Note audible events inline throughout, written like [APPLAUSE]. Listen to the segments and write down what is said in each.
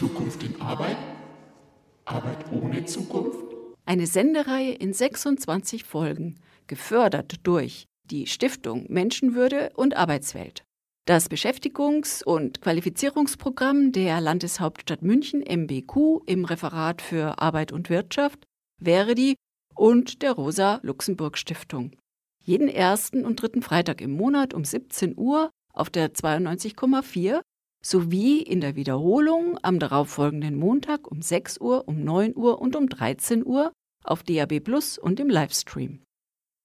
Zukunft in Arbeit? Arbeit ohne Zukunft? Eine Sendereihe in 26 Folgen, gefördert durch die Stiftung Menschenwürde und Arbeitswelt. Das Beschäftigungs- und Qualifizierungsprogramm der Landeshauptstadt München MBQ im Referat für Arbeit und Wirtschaft, Verdi und der Rosa-Luxemburg-Stiftung. Jeden ersten und dritten Freitag im Monat um 17 Uhr auf der 92,4 sowie in der Wiederholung am darauffolgenden Montag um 6 Uhr, um 9 Uhr und um 13 Uhr auf DAB Plus und im Livestream.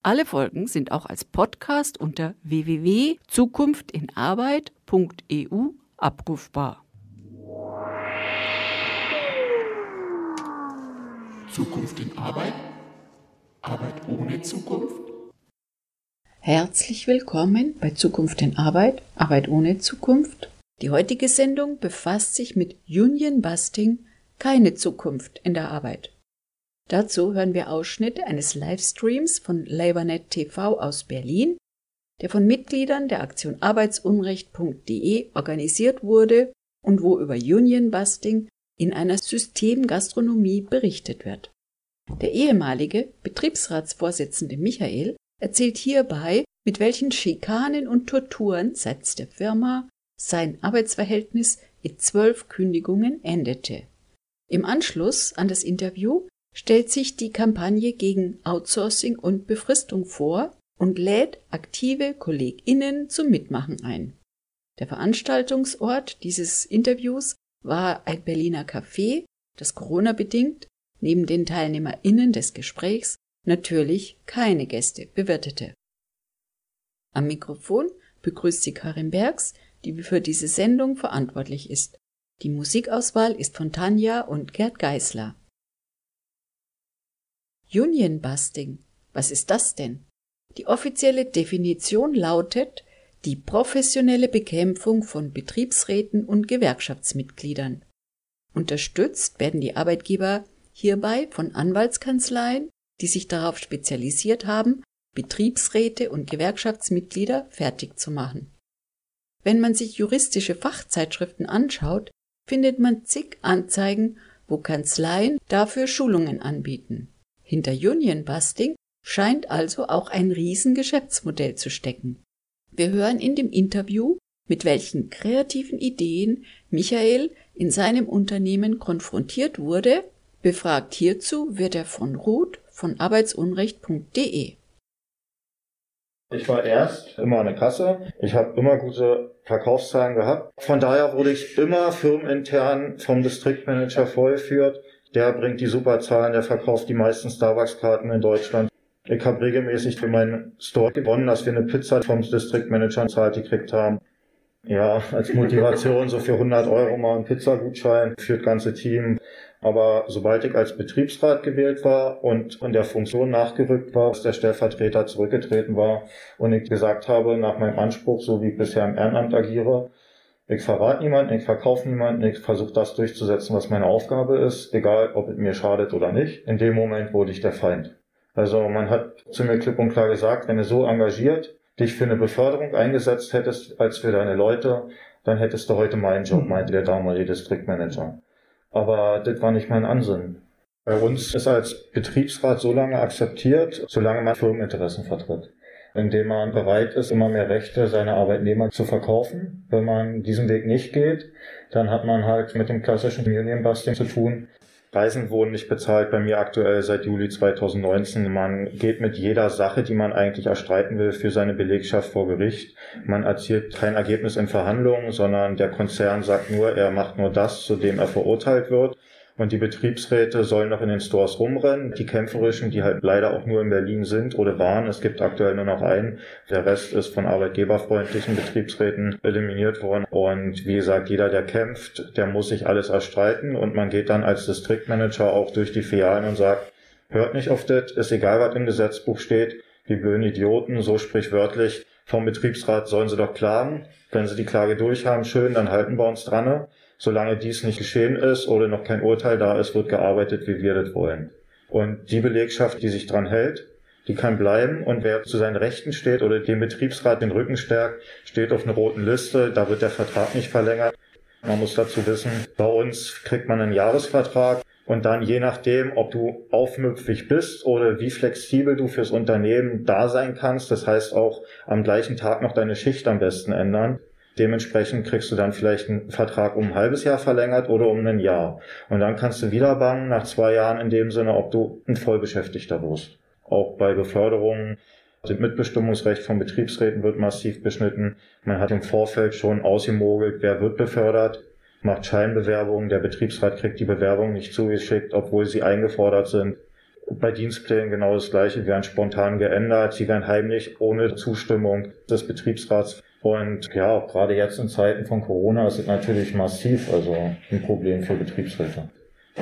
Alle Folgen sind auch als Podcast unter www.zukunftinarbeit.eu abrufbar. Zukunft in Arbeit? Arbeit ohne Zukunft? Herzlich willkommen bei Zukunft in Arbeit, Arbeit ohne Zukunft. Die heutige Sendung befasst sich mit Union Busting, keine Zukunft in der Arbeit. Dazu hören wir Ausschnitte eines Livestreams von LabourNet TV aus Berlin, der von Mitgliedern der Aktion Arbeitsunrecht.de organisiert wurde und wo über Union Busting in einer Systemgastronomie berichtet wird. Der ehemalige Betriebsratsvorsitzende Michael erzählt hierbei, mit welchen Schikanen und Torturen seitens der Firma sein Arbeitsverhältnis in zwölf Kündigungen endete. Im Anschluss an das Interview stellt sich die Kampagne gegen Outsourcing und Befristung vor und lädt aktive KollegInnen zum Mitmachen ein. Der Veranstaltungsort dieses Interviews war ein Berliner Café, das Corona-bedingt neben den TeilnehmerInnen des Gesprächs natürlich keine Gäste bewirtete. Am Mikrofon begrüßt sie Karin Bergs, die für diese Sendung verantwortlich ist. Die Musikauswahl ist von Tanja und Gerd Geisler. Union Busting. Was ist das denn? Die offizielle Definition lautet die professionelle Bekämpfung von Betriebsräten und Gewerkschaftsmitgliedern. Unterstützt werden die Arbeitgeber hierbei von Anwaltskanzleien, die sich darauf spezialisiert haben, Betriebsräte und Gewerkschaftsmitglieder fertig zu machen. Wenn man sich juristische Fachzeitschriften anschaut, findet man zig Anzeigen, wo Kanzleien dafür Schulungen anbieten. Hinter Union Busting scheint also auch ein Riesengeschäftsmodell zu stecken. Wir hören in dem Interview, mit welchen kreativen Ideen Michael in seinem Unternehmen konfrontiert wurde. Befragt hierzu wird er von Ruth von arbeitsunrecht.de. Ich war erst immer an der Kasse. Ich habe immer gute Verkaufszahlen gehabt. Von daher wurde ich immer firmenintern vom Distriktmanager vorgeführt. Der bringt die Superzahlen, der verkauft die meisten Starbucks-Karten in Deutschland. Ich habe regelmäßig für meinen Store gewonnen, dass wir eine Pizza vom Distriktmanager zahlt gekriegt haben. Ja, als Motivation so für 100 Euro mal ein Pizzagutschein für das ganze Team. Aber sobald ich als Betriebsrat gewählt war und in der Funktion nachgerückt war, dass der Stellvertreter zurückgetreten war und ich gesagt habe, nach meinem Anspruch, so wie ich bisher im Ehrenamt agiere, ich verrate niemanden, ich verkaufe niemanden, ich versuche das durchzusetzen, was meine Aufgabe ist, egal ob es mir schadet oder nicht. In dem Moment wurde ich der Feind. Also man hat zu mir klipp und klar gesagt, wenn du so engagiert dich für eine Beförderung eingesetzt hättest als für deine Leute, dann hättest du heute meinen Job, meinte der damalige Distriktmanager. Aber das war nicht mein Ansinnen. Bei uns ist als Betriebsrat so lange akzeptiert, solange man Firmeninteressen vertritt indem man bereit ist, immer mehr Rechte seiner Arbeitnehmer zu verkaufen. Wenn man diesen Weg nicht geht, dann hat man halt mit dem klassischen Union-Busting zu tun. Reisen wurden nicht bezahlt bei mir aktuell seit Juli 2019. Man geht mit jeder Sache, die man eigentlich erstreiten will, für seine Belegschaft vor Gericht. Man erzielt kein Ergebnis in Verhandlungen, sondern der Konzern sagt nur, er macht nur das, zu dem er verurteilt wird. Und die Betriebsräte sollen noch in den Stores rumrennen. Die kämpferischen, die halt leider auch nur in Berlin sind oder waren. Es gibt aktuell nur noch einen. Der Rest ist von arbeitgeberfreundlichen Betriebsräten eliminiert worden. Und wie gesagt, jeder, der kämpft, der muss sich alles erstreiten. Und man geht dann als Distriktmanager auch durch die Filialen und sagt, hört nicht auf das, ist egal, was im Gesetzbuch steht. Die blöden Idioten, so sprichwörtlich, vom Betriebsrat sollen sie doch klagen. Wenn sie die Klage durch haben, schön, dann halten wir uns dran. Solange dies nicht geschehen ist oder noch kein Urteil da ist, wird gearbeitet, wie wir das wollen. Und die Belegschaft, die sich dran hält, die kann bleiben und wer zu seinen Rechten steht oder dem Betriebsrat den Rücken stärkt, steht auf einer roten Liste, da wird der Vertrag nicht verlängert. Man muss dazu wissen, bei uns kriegt man einen Jahresvertrag und dann je nachdem, ob du aufmüpfig bist oder wie flexibel du fürs Unternehmen da sein kannst, das heißt auch am gleichen Tag noch deine Schicht am besten ändern. Dementsprechend kriegst du dann vielleicht einen Vertrag um ein halbes Jahr verlängert oder um ein Jahr. Und dann kannst du wieder bangen nach zwei Jahren in dem Sinne, ob du ein Vollbeschäftigter wirst. Auch bei Beförderungen das Mitbestimmungsrecht von Betriebsräten wird massiv beschnitten. Man hat im Vorfeld schon ausgemogelt, wer wird befördert, macht Scheinbewerbungen. Der Betriebsrat kriegt die Bewerbung nicht zugeschickt, obwohl sie eingefordert sind. Bei Dienstplänen genau das Gleiche, werden spontan geändert. Sie werden heimlich ohne Zustimmung des Betriebsrats. Und ja, auch gerade jetzt in Zeiten von Corona ist es natürlich massiv, also ein Problem für Betriebsräte.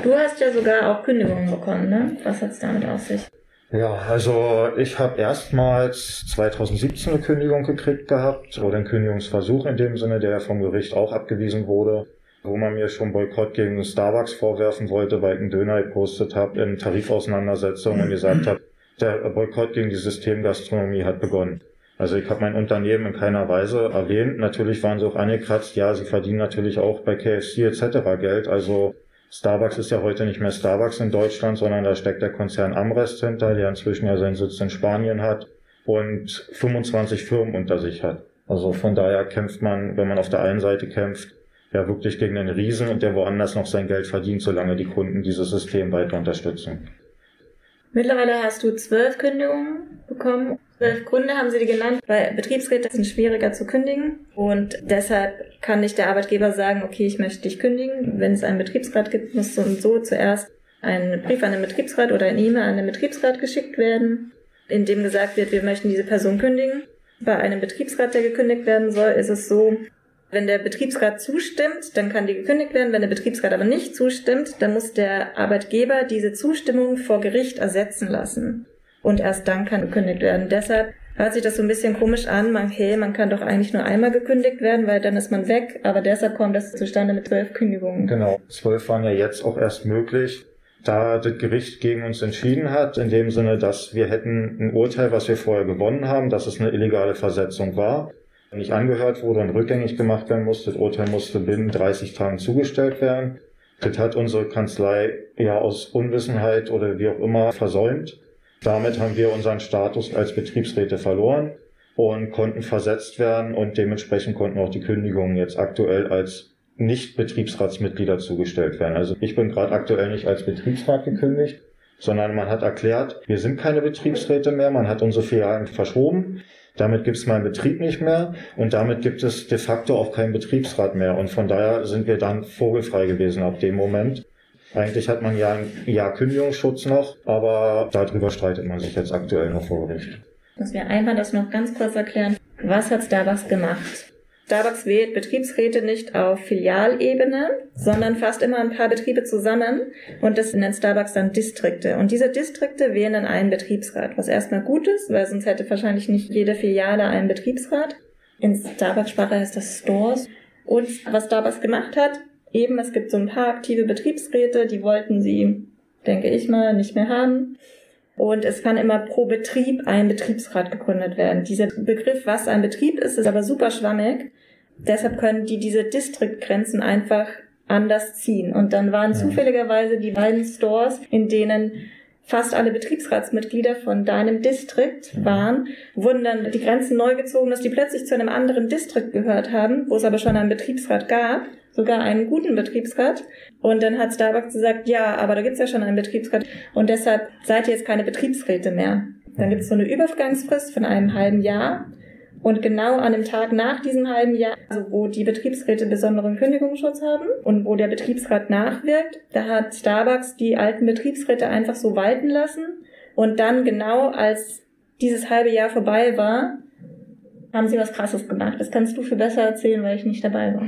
Du hast ja sogar auch Kündigungen bekommen, ne? Was hat's damit auf sich? Ja, also ich habe erstmals 2017 eine Kündigung gekriegt gehabt oder einen Kündigungsversuch in dem Sinne, der vom Gericht auch abgewiesen wurde, wo man mir schon Boykott gegen Starbucks vorwerfen wollte, weil ich einen Döner gepostet habe in Tarifauseinandersetzungen und gesagt habe, der Boykott gegen die Systemgastronomie hat begonnen. Also ich habe mein Unternehmen in keiner Weise erwähnt. Natürlich waren sie auch angekratzt. Ja, sie verdienen natürlich auch bei KFC etc. Geld. Also Starbucks ist ja heute nicht mehr Starbucks in Deutschland, sondern da steckt der Konzern Amrest hinter, der inzwischen ja seinen Sitz in Spanien hat und 25 Firmen unter sich hat. Also von daher kämpft man, wenn man auf der einen Seite kämpft, ja wirklich gegen einen Riesen und der woanders noch sein Geld verdient, solange die Kunden dieses System weiter unterstützen. Mittlerweile hast du zwölf Kündigungen bekommen Zwölf Gründe haben sie dir genannt, weil Betriebsräte sind schwieriger zu kündigen und deshalb kann nicht der Arbeitgeber sagen, okay, ich möchte dich kündigen. Wenn es einen Betriebsrat gibt, muss so und so zuerst ein Brief an den Betriebsrat oder ein E-Mail an den Betriebsrat geschickt werden, in dem gesagt wird, wir möchten diese Person kündigen. Bei einem Betriebsrat, der gekündigt werden soll, ist es so, wenn der Betriebsrat zustimmt, dann kann die gekündigt werden. Wenn der Betriebsrat aber nicht zustimmt, dann muss der Arbeitgeber diese Zustimmung vor Gericht ersetzen lassen und erst dann kann gekündigt werden. Deshalb hört sich das so ein bisschen komisch an. Man, hey, man kann doch eigentlich nur einmal gekündigt werden, weil dann ist man weg. Aber deshalb kommt das zustande mit zwölf Kündigungen. Genau, zwölf waren ja jetzt auch erst möglich, da das Gericht gegen uns entschieden hat, in dem Sinne, dass wir hätten ein Urteil, was wir vorher gewonnen haben, dass es eine illegale Versetzung war, nicht angehört wurde und rückgängig gemacht werden musste. Das Urteil musste binnen 30 Tagen zugestellt werden. Das hat unsere Kanzlei ja aus Unwissenheit oder wie auch immer versäumt. Damit haben wir unseren Status als Betriebsräte verloren und konnten versetzt werden und dementsprechend konnten auch die Kündigungen jetzt aktuell als nicht Betriebsratsmitglieder zugestellt werden. Also ich bin gerade aktuell nicht als Betriebsrat gekündigt, sondern man hat erklärt, wir sind keine Betriebsräte mehr, man hat unsere Filialen verschoben. Damit gibt es meinen Betrieb nicht mehr und damit gibt es de facto auch keinen Betriebsrat mehr. Und von daher sind wir dann vogelfrei gewesen ab dem Moment. Eigentlich hat man ja ein Jahr Kündigungsschutz noch, aber darüber streitet man sich jetzt aktuell noch vor Gericht. Muss wir einfach das noch ganz kurz erklären. Was hat Starbucks gemacht? Starbucks wählt Betriebsräte nicht auf Filialebene, sondern fasst immer ein paar Betriebe zusammen und das nennt Starbucks dann Distrikte. Und diese Distrikte wählen dann einen Betriebsrat, was erstmal gut ist, weil sonst hätte wahrscheinlich nicht jede Filiale einen Betriebsrat. In Starbucks-Sprache heißt das Stores. Und was Starbucks gemacht hat, eben, es gibt so ein paar aktive Betriebsräte, die wollten sie, denke ich mal, nicht mehr haben. Und es kann immer pro Betrieb ein Betriebsrat gegründet werden. Dieser Begriff, was ein Betrieb ist, ist aber super schwammig. Deshalb können die diese Distriktgrenzen einfach anders ziehen. Und dann waren zufälligerweise die beiden Stores, in denen fast alle Betriebsratsmitglieder von deinem Distrikt waren, wurden dann die Grenzen neu gezogen, dass die plötzlich zu einem anderen Distrikt gehört haben, wo es aber schon einen Betriebsrat gab sogar einen guten Betriebsrat. Und dann hat Starbucks gesagt, ja, aber da gibt's ja schon einen Betriebsrat und deshalb seid ihr jetzt keine Betriebsräte mehr. Dann gibt's so eine Übergangsfrist von einem halben Jahr. Und genau an dem Tag nach diesem halben Jahr, also wo die Betriebsräte besonderen Kündigungsschutz haben und wo der Betriebsrat nachwirkt, da hat Starbucks die alten Betriebsräte einfach so walten lassen. Und dann genau als dieses halbe Jahr vorbei war, haben sie was Krasses gemacht. Das kannst du viel besser erzählen, weil ich nicht dabei war.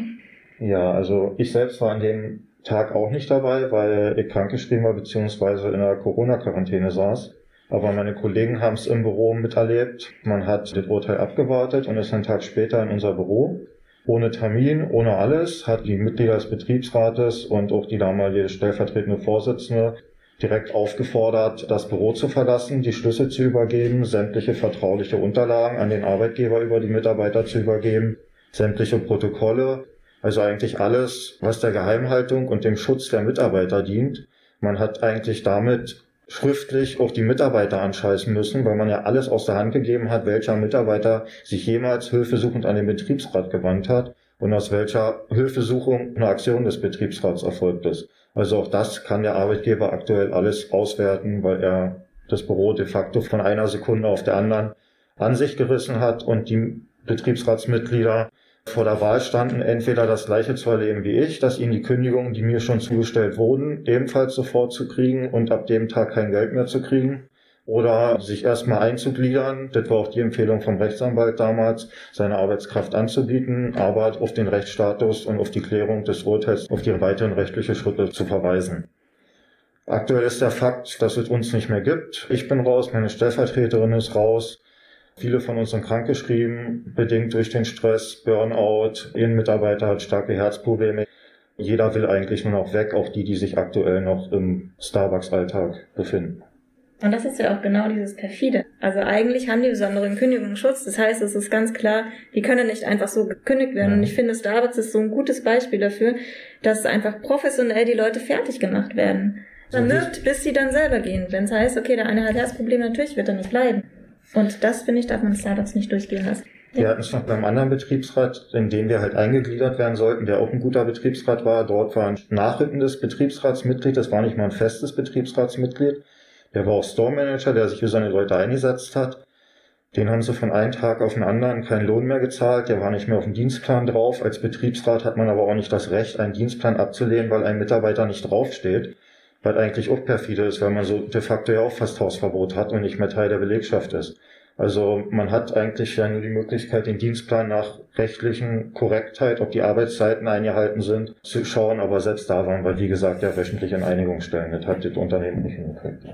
Ja, also ich selbst war an dem Tag auch nicht dabei, weil ich krankgeschrieben war beziehungsweise in der Corona-Quarantäne saß. Aber meine Kollegen haben es im Büro miterlebt. Man hat das Urteil abgewartet und ist einen Tag später in unser Büro. Ohne Termin, ohne alles, hat die Mitglieder des Betriebsrates und auch die damalige stellvertretende Vorsitzende direkt aufgefordert, das Büro zu verlassen, die Schlüssel zu übergeben, sämtliche vertrauliche Unterlagen an den Arbeitgeber über die Mitarbeiter zu übergeben, sämtliche Protokolle Also eigentlich alles, was der Geheimhaltung und dem Schutz der Mitarbeiter dient. Man hat eigentlich damit schriftlich auch die Mitarbeiter anscheißen müssen, weil man ja alles aus der Hand gegeben hat, welcher Mitarbeiter sich jemals hilfesuchend an den Betriebsrat gewandt hat und aus welcher Hilfesuchung eine Aktion des Betriebsrats erfolgt ist. Also auch das kann der Arbeitgeber aktuell alles auswerten, weil er das Büro de facto von einer Sekunde auf der anderen an sich gerissen hat und die Betriebsratsmitglieder vor der Wahl standen, entweder das gleiche zu erleben wie ich, dass ihnen die Kündigungen, die mir schon zugestellt wurden, ebenfalls sofort zu kriegen und ab dem Tag kein Geld mehr zu kriegen, oder sich erstmal einzugliedern, das war auch die Empfehlung vom Rechtsanwalt damals, seine Arbeitskraft anzubieten, aber auf den Rechtsstatus und auf die Klärung des Urteils, auf die weiteren rechtliche Schritte zu verweisen. Aktuell ist der Fakt, dass es uns nicht mehr gibt. Ich bin raus, meine Stellvertreterin ist raus. Viele von uns sind krankgeschrieben, bedingt durch den Stress, Burnout. Ein Mitarbeiter hat starke Herzprobleme. Jeder will eigentlich nur noch weg, auch die, die sich aktuell noch im Starbucks-Alltag befinden. Und das ist ja auch genau dieses perfide. Also eigentlich haben die besonderen Kündigungsschutz. Das heißt, es ist ganz klar, die können nicht einfach so gekündigt werden. Und ich finde, Starbucks ist so ein gutes Beispiel dafür, dass einfach professionell die Leute fertig gemacht werden. Man wirkt, bis sie dann selber gehen. Wenn es heißt, okay, der eine hat Herzprobleme, natürlich wird er nicht bleiben. Und das, finde ich, darf man Startups nicht durchgehen lassen. Wir hatten es noch beim anderen Betriebsrat, in den wir halt eingegliedert werden sollten, der auch ein guter Betriebsrat war. Dort war ein nachrückendes Betriebsratsmitglied, das war nicht mal ein festes Betriebsratsmitglied. Der war auch Store Manager, der sich für seine Leute eingesetzt hat. Den haben sie von einem Tag auf den anderen keinen Lohn mehr gezahlt, der war nicht mehr auf dem Dienstplan drauf. Als Betriebsrat hat man aber auch nicht das Recht, einen Dienstplan abzulehnen, weil ein Mitarbeiter nicht draufsteht. Was eigentlich auch perfide ist, weil man so de facto ja auch fast Hausverbot hat und nicht mehr Teil der Belegschaft ist. Also man hat eigentlich ja nur die Möglichkeit, den Dienstplan nach rechtlichen Korrektheit, ob die Arbeitszeiten eingehalten sind, zu schauen. Aber selbst da waren wir, wie gesagt, ja wöchentlich in Einigungsstellen. Das hat das Unternehmen nicht hingekriegt.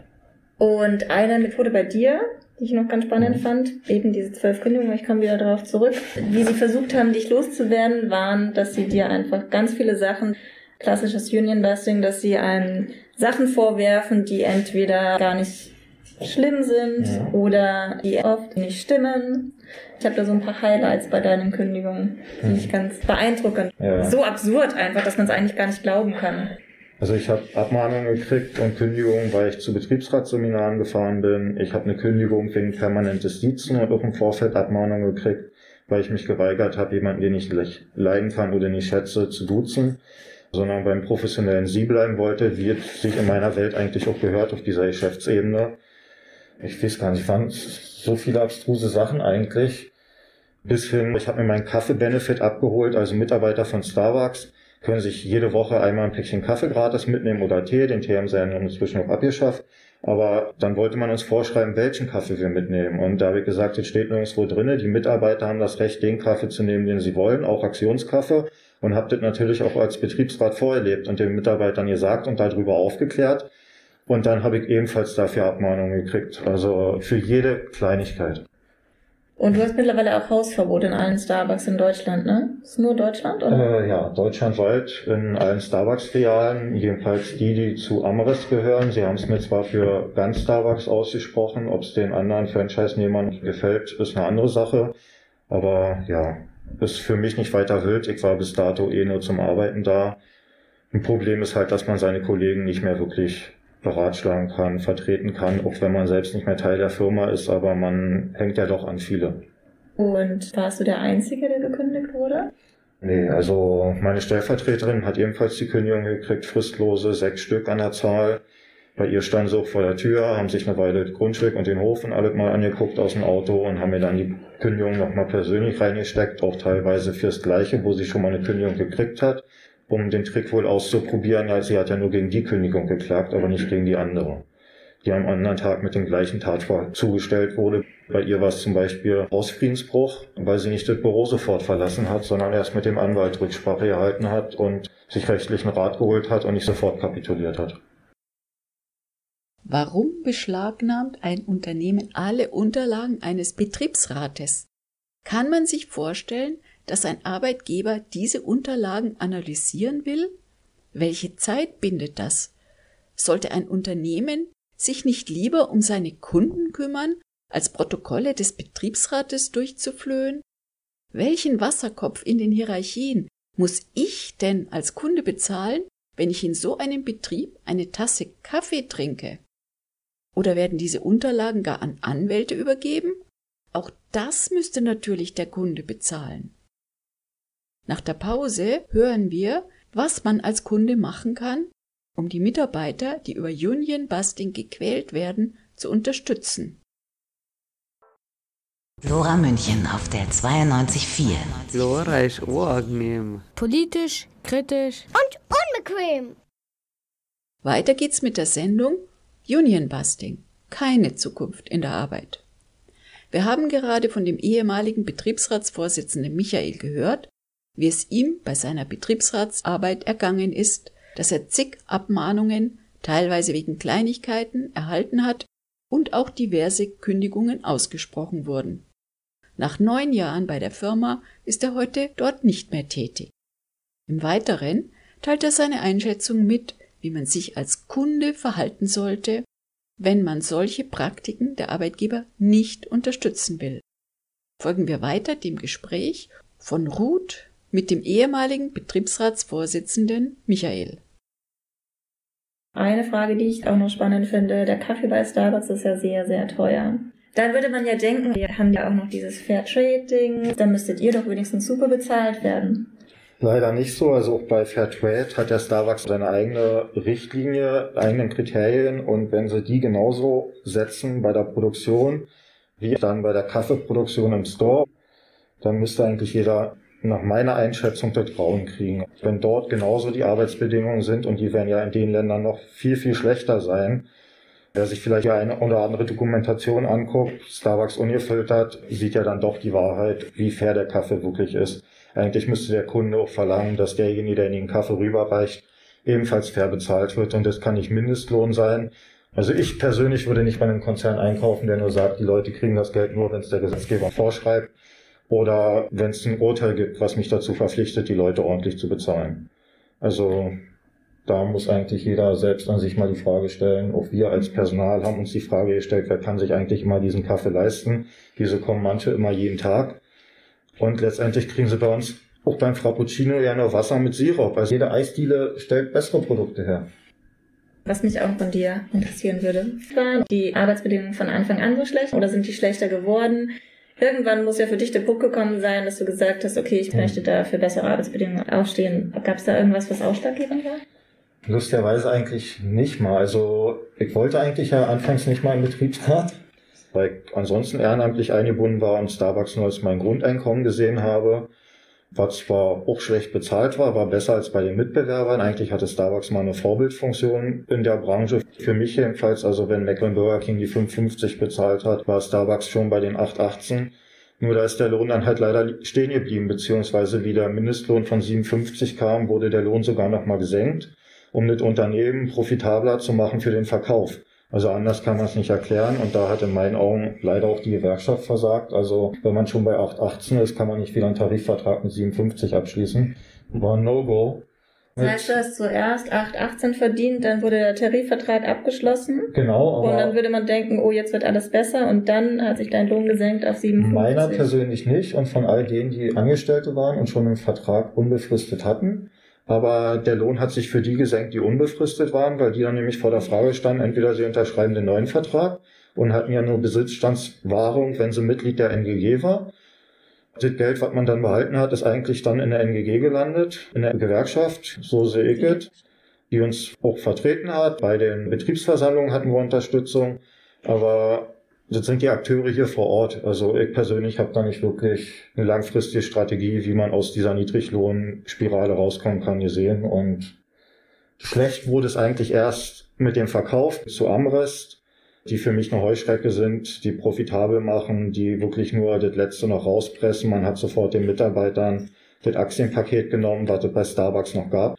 Und eine Methode bei dir, die ich noch ganz spannend mhm. fand, eben diese zwölf Kündigungen, ich komme wieder darauf zurück, wie sie versucht haben, dich loszuwerden, waren, dass sie dir einfach ganz viele Sachen, klassisches Union Busting, dass sie einem Sachen vorwerfen, die entweder gar nicht schlimm sind ja. oder die oft nicht stimmen. Ich habe da so ein paar Highlights bei deinen Kündigungen, die hm. ich ganz beeindruckend. Ja. So absurd einfach, dass man es eigentlich gar nicht glauben kann. Also ich habe Abmahnungen gekriegt und Kündigungen, weil ich zu Betriebsratsseminaren gefahren bin. Ich habe eine Kündigung wegen permanentes Diezen und auch im Vorfeld Abmahnungen gekriegt, weil ich mich geweigert habe, jemanden, den ich leiden kann oder nicht schätze, zu duzen sondern beim professionellen Sie bleiben wollte, wie es sich in meiner Welt eigentlich auch gehört auf dieser Geschäftsebene. Ich weiß gar nicht, waren so viele abstruse Sachen eigentlich. Bis hin, ich habe mir meinen Kaffee-Benefit abgeholt, also Mitarbeiter von Starbucks können sich jede Woche einmal ein Päckchen Kaffee gratis mitnehmen oder Tee. Den Tee haben sie ja inzwischen auch abgeschafft. Aber dann wollte man uns vorschreiben, welchen Kaffee wir mitnehmen. Und da habe ich gesagt, jetzt steht nirgendwo drinne. Die Mitarbeiter haben das Recht, den Kaffee zu nehmen, den sie wollen, auch Aktionskaffee und habe das natürlich auch als Betriebsrat vorerlebt und den Mitarbeitern gesagt und darüber aufgeklärt. Und dann habe ich ebenfalls dafür Abmahnungen gekriegt. Also für jede Kleinigkeit. Und du hast mittlerweile auch Hausverbot in allen Starbucks in Deutschland, ne? Ist nur Deutschland, oder? Äh, ja, deutschlandweit in allen Starbucks-Filialen, jedenfalls die, die zu Amrest gehören. Sie haben es mir zwar für ganz Starbucks ausgesprochen, ob es den anderen Franchise-Nehmern gefällt, ist eine andere Sache. Aber ja, ist für mich nicht weiter wild. Ich war bis dato eh nur zum Arbeiten da. Ein Problem ist halt, dass man seine Kollegen nicht mehr wirklich beratschlagen kann, vertreten kann, auch wenn man selbst nicht mehr Teil der Firma ist, aber man hängt ja doch an viele. Und warst du der Einzige, der gekündigt wurde? Nee, also meine Stellvertreterin hat ebenfalls die Kündigung gekriegt, fristlose, sechs Stück an der Zahl. Bei ihr stand sie auch vor der Tür, haben sich eine Weile Grundstück und den Hof und alles mal angeguckt aus dem Auto und haben mir dann die Kündigung nochmal persönlich reingesteckt, auch teilweise fürs Gleiche, wo sie schon mal eine Kündigung gekriegt hat, um den Trick wohl auszuprobieren. Ja, sie hat ja nur gegen die Kündigung geklagt, aber nicht gegen die andere die am anderen Tag mit dem gleichen Tatfall zugestellt wurde. Bei ihr war es zum Beispiel Hausfriedensbruch, weil sie nicht das Büro sofort verlassen hat, sondern erst mit dem Anwalt Rücksprache erhalten hat und sich rechtlichen Rat geholt hat und nicht sofort kapituliert hat. Warum beschlagnahmt ein Unternehmen alle Unterlagen eines Betriebsrates? Kann man sich vorstellen, dass ein Arbeitgeber diese Unterlagen analysieren will? Welche Zeit bindet das? Sollte ein Unternehmen sich nicht lieber um seine Kunden kümmern, als Protokolle des Betriebsrates durchzuflöhen? Welchen Wasserkopf in den Hierarchien Muss ich denn als Kunde bezahlen, wenn ich in so einem Betrieb eine Tasse Kaffee trinke? Oder werden diese Unterlagen gar an Anwälte übergeben? Auch das müsste natürlich der Kunde bezahlen. Nach der Pause hören wir, was man als Kunde machen kann, um die Mitarbeiter, die über Union Busting gequält werden, zu unterstützen. Lora München auf der 92.4. Lora ist angenehm. Politisch, kritisch und unbequem. Weiter geht's mit der Sendung Union Busting. Keine Zukunft in der Arbeit. Wir haben gerade von dem ehemaligen Betriebsratsvorsitzenden Michael gehört, wie es ihm bei seiner Betriebsratsarbeit ergangen ist, dass er zig Abmahnungen, teilweise wegen Kleinigkeiten, erhalten hat und auch diverse Kündigungen ausgesprochen wurden. Nach neun Jahren bei der Firma ist er heute dort nicht mehr tätig. Im Weiteren teilt er seine Einschätzung mit, wie man sich als Kunde verhalten sollte, wenn man solche Praktiken der Arbeitgeber nicht unterstützen will. Folgen wir weiter dem Gespräch von Ruth mit dem ehemaligen Betriebsratsvorsitzenden Michael. Eine Frage, die ich auch noch spannend finde, der Kaffee bei Starbucks ist ja sehr, sehr teuer. Dann würde man ja denken, wir haben ja auch noch dieses Fair Trading, da müsstet ihr doch wenigstens super bezahlt werden. Leider nicht so. Also auch bei Fairtrade hat der Starbucks seine eigene Richtlinie, eigenen Kriterien und wenn sie die genauso setzen bei der Produktion wie dann bei der Kaffeeproduktion im Store, dann müsste eigentlich jeder nach meiner Einschätzung Vertrauen kriegen. Wenn dort genauso die Arbeitsbedingungen sind und die werden ja in den Ländern noch viel, viel schlechter sein, Wer sich vielleicht eine oder andere Dokumentation anguckt, Starbucks ungefiltert, sieht ja dann doch die Wahrheit, wie fair der Kaffee wirklich ist. Eigentlich müsste der Kunde auch verlangen, dass derjenige, der den Kaffee rüberreicht, ebenfalls fair bezahlt wird und das kann nicht Mindestlohn sein. Also ich persönlich würde nicht bei einem Konzern einkaufen, der nur sagt, die Leute kriegen das Geld nur, wenn es der Gesetzgeber vorschreibt oder wenn es ein Urteil gibt, was mich dazu verpflichtet, die Leute ordentlich zu bezahlen. Also da muss eigentlich jeder selbst an sich mal die Frage stellen. Auch wir als Personal haben uns die Frage gestellt, wer kann sich eigentlich immer diesen Kaffee leisten? Diese kommen manche immer jeden Tag. Und letztendlich kriegen sie bei uns auch beim Frappuccino ja nur Wasser mit Sirup. Also jede Eisdiele stellt bessere Produkte her. Was mich auch von dir interessieren würde, waren die Arbeitsbedingungen von Anfang an so schlecht oder sind die schlechter geworden? Irgendwann muss ja für dich der Punkt gekommen sein, dass du gesagt hast, okay, ich möchte da für bessere Arbeitsbedingungen aufstehen. Gab es da irgendwas, was ausschlaggebend war? Lustigerweise eigentlich nicht mal. Also ich wollte eigentlich ja anfangs nicht mal im Betriebsrat, weil ich ansonsten ehrenamtlich eingebunden war und Starbucks nur als mein Grundeinkommen gesehen habe. Was zwar auch schlecht bezahlt war, war besser als bei den Mitbewerbern. Eigentlich hatte Starbucks mal eine Vorbildfunktion in der Branche. Für mich jedenfalls, also wenn Mecklenburger King die 5,50 bezahlt hat, war Starbucks schon bei den 8,18. Nur da ist der Lohn dann halt leider stehen geblieben, beziehungsweise wie der Mindestlohn von 57 kam, wurde der Lohn sogar nochmal gesenkt um das Unternehmen profitabler zu machen für den Verkauf. Also anders kann man es nicht erklären und da hat in meinen Augen leider auch die Gewerkschaft versagt. Also wenn man schon bei 8,18 ist, kann man nicht wieder einen Tarifvertrag mit 57 abschließen. War ein No-Go. Das heißt, du hast zuerst 8,18 verdient, dann wurde der Tarifvertrag abgeschlossen. Genau. Aber und dann würde man denken, oh, jetzt wird alles besser und dann hat sich dein Lohn gesenkt auf 57. Meiner persönlich nicht und von all denen, die Angestellte waren und schon einen Vertrag unbefristet hatten, aber der Lohn hat sich für die gesenkt, die unbefristet waren, weil die dann nämlich vor der Frage standen, entweder sie unterschreiben den neuen Vertrag und hatten ja nur Besitzstandswahrung, wenn sie Mitglied der NGG war. Das Geld, was man dann behalten hat, ist eigentlich dann in der NGG gelandet, in der Gewerkschaft, so sehe ich es, die uns auch vertreten hat. Bei den Betriebsversammlungen hatten wir Unterstützung, aber das sind die Akteure hier vor Ort. Also ich persönlich habe da nicht wirklich eine langfristige Strategie, wie man aus dieser Niedriglohnspirale rauskommen kann, gesehen. Und schlecht wurde es eigentlich erst mit dem Verkauf zu Amrest, die für mich eine Heuschrecke sind, die profitabel machen, die wirklich nur das Letzte noch rauspressen. Man hat sofort den Mitarbeitern das Aktienpaket genommen, was es bei Starbucks noch gab.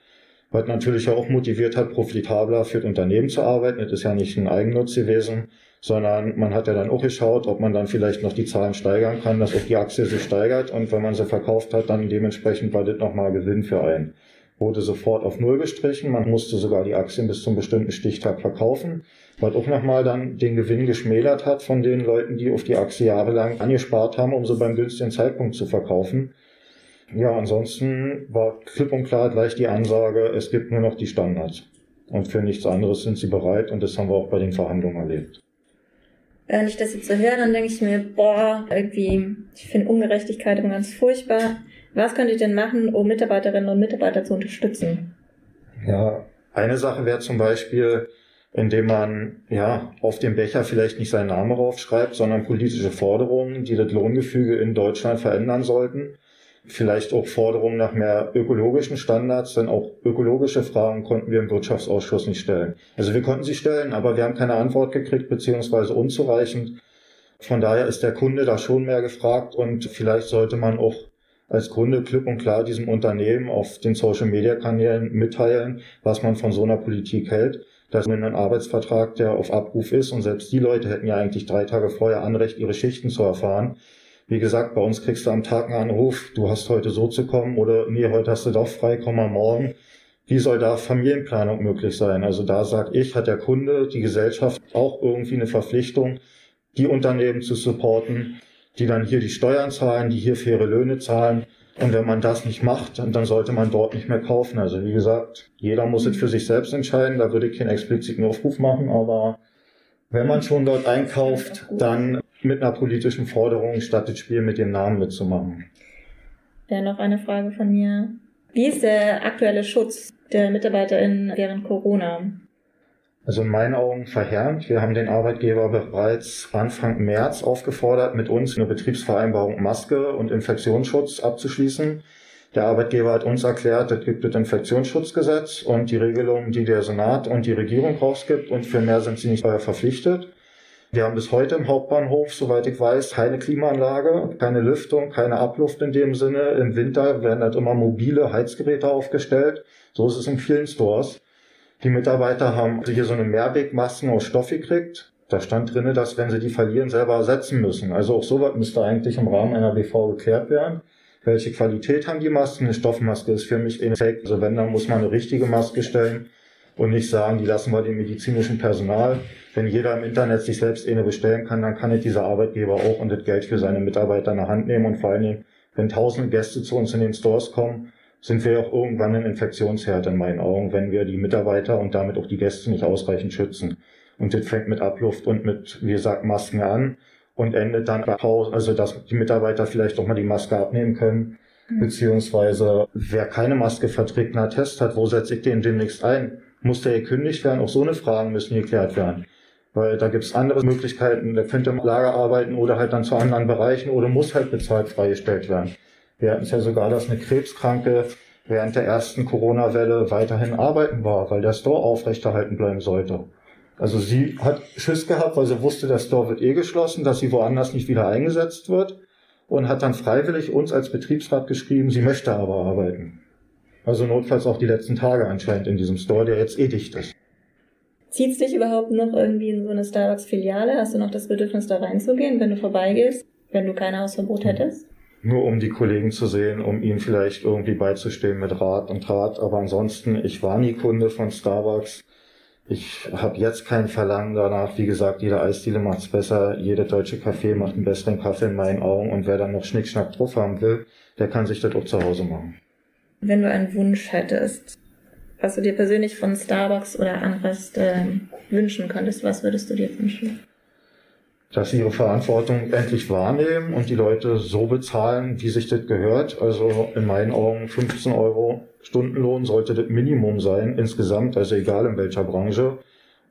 Was natürlich auch motiviert hat, profitabler für das Unternehmen zu arbeiten. Das ist ja nicht ein Eigennutz gewesen sondern man hat ja dann auch geschaut, ob man dann vielleicht noch die Zahlen steigern kann, dass auch die Aktie sich steigert und wenn man sie verkauft hat, dann dementsprechend war das nochmal Gewinn für einen. Wurde sofort auf Null gestrichen, man musste sogar die Aktien bis zum bestimmten Stichtag verkaufen, was auch nochmal dann den Gewinn geschmälert hat von den Leuten, die auf die Aktie jahrelang angespart haben, um sie beim günstigen Zeitpunkt zu verkaufen. Ja, ansonsten war klipp und klar gleich die Ansage, es gibt nur noch die Standards. Und für nichts anderes sind sie bereit und das haben wir auch bei den Verhandlungen erlebt. Wenn ich das jetzt so höre, dann denke ich mir, boah, irgendwie, ich finde Ungerechtigkeit immer ganz furchtbar. Was könnte ich denn machen, um Mitarbeiterinnen und Mitarbeiter zu unterstützen? Ja, eine Sache wäre zum Beispiel, indem man ja auf dem Becher vielleicht nicht seinen Namen raufschreibt, sondern politische Forderungen, die das Lohngefüge in Deutschland verändern sollten. Vielleicht auch Forderungen nach mehr ökologischen Standards, denn auch ökologische Fragen konnten wir im Wirtschaftsausschuss nicht stellen. Also wir konnten sie stellen, aber wir haben keine Antwort gekriegt, beziehungsweise unzureichend. Von daher ist der Kunde da schon mehr gefragt und vielleicht sollte man auch als Kunde klipp und klar diesem Unternehmen auf den Social Media Kanälen mitteilen, was man von so einer Politik hält. Dass man einen Arbeitsvertrag, der auf Abruf ist und selbst die Leute hätten ja eigentlich drei Tage vorher Anrecht, ihre Schichten zu erfahren. Wie gesagt, bei uns kriegst du am Tag einen Anruf, du hast heute so zu kommen oder nee, heute hast du doch frei, komm mal morgen. Wie soll da Familienplanung möglich sein? Also da sag ich, hat der Kunde, die Gesellschaft auch irgendwie eine Verpflichtung, die Unternehmen zu supporten, die dann hier die Steuern zahlen, die hier faire Löhne zahlen. Und wenn man das nicht macht, dann sollte man dort nicht mehr kaufen. Also wie gesagt, jeder muss es für sich selbst entscheiden. Da würde ich keinen expliziten Aufruf machen, aber wenn man schon dort einkauft, dann mit einer politischen Forderung statt das Spiel mit dem Namen mitzumachen. Ja, noch eine Frage von mir. Wie ist der aktuelle Schutz der MitarbeiterInnen während Corona? Also in meinen Augen verheerend. Wir haben den Arbeitgeber bereits Anfang März aufgefordert, mit uns eine Betriebsvereinbarung Maske und Infektionsschutz abzuschließen. Der Arbeitgeber hat uns erklärt, es gibt das Infektionsschutzgesetz und die Regelungen, die der Senat und die Regierung rausgibt und für mehr sind sie nicht verpflichtet. Wir haben bis heute im Hauptbahnhof, soweit ich weiß, keine Klimaanlage, keine Lüftung, keine Abluft in dem Sinne. Im Winter werden halt immer mobile Heizgeräte aufgestellt. So ist es in vielen Stores. Die Mitarbeiter haben hier so eine Mehrwegmasken aus Stoff gekriegt. Da stand drinne, dass wenn sie die verlieren, selber ersetzen müssen. Also auch sowas müsste eigentlich im Rahmen einer BV geklärt werden. Welche Qualität haben die Masken? Eine Stoffmaske ist für mich ein Fake. Also wenn, dann muss man eine richtige Maske stellen und nicht sagen, die lassen wir dem medizinischen Personal. Wenn jeder im Internet sich selbst eine bestellen kann, dann kann nicht dieser Arbeitgeber auch und das Geld für seine Mitarbeiter in der Hand nehmen. Und vor allen Dingen, wenn tausende Gäste zu uns in den Stores kommen, sind wir auch irgendwann ein Infektionsherd in meinen Augen, wenn wir die Mitarbeiter und damit auch die Gäste nicht ausreichend schützen. Und das fängt mit Abluft und mit, wie gesagt, Masken an und endet dann bei Pause, also dass die Mitarbeiter vielleicht auch mal die Maske abnehmen können. Mhm. Beziehungsweise, wer keine Maske verträgt, einen Test hat, wo setze ich den demnächst ein? Muss der gekündigt werden? Auch so eine Fragen müssen geklärt werden. Weil da gibt's andere Möglichkeiten, der könnte im Lager arbeiten oder halt dann zu anderen Bereichen oder muss halt bezahlt freigestellt werden. Wir hatten es ja sogar, dass eine Krebskranke während der ersten Corona-Welle weiterhin arbeiten war, weil der Store aufrechterhalten bleiben sollte. Also sie hat Schiss gehabt, weil sie wusste, der Store wird eh geschlossen, dass sie woanders nicht wieder eingesetzt wird und hat dann freiwillig uns als Betriebsrat geschrieben, sie möchte aber arbeiten. Also notfalls auch die letzten Tage anscheinend in diesem Store, der jetzt eh dicht ist. Zieht's dich überhaupt noch irgendwie in so eine Starbucks-Filiale? Hast du noch das Bedürfnis, da reinzugehen, wenn du vorbeigehst, wenn du kein Hausverbot hättest? nur um die Kollegen zu sehen, um ihnen vielleicht irgendwie beizustehen mit Rat und Tat. Aber ansonsten, ich war nie Kunde von Starbucks. Ich habe jetzt kein Verlangen danach. Wie gesagt, jede Eisdiele macht's besser, jeder deutsche Kaffee macht einen besseren Kaffee in meinen Augen. Und wer dann noch Schnickschnack drauf haben will, der kann sich das auch zu Hause machen. Wenn du einen Wunsch hättest, was du dir persönlich von Starbucks oder anderes äh, wünschen könntest, was würdest du dir wünschen? dass sie ihre Verantwortung endlich wahrnehmen und die Leute so bezahlen, wie sich das gehört. Also in meinen Augen 15 Euro Stundenlohn sollte das Minimum sein insgesamt, also egal in welcher Branche.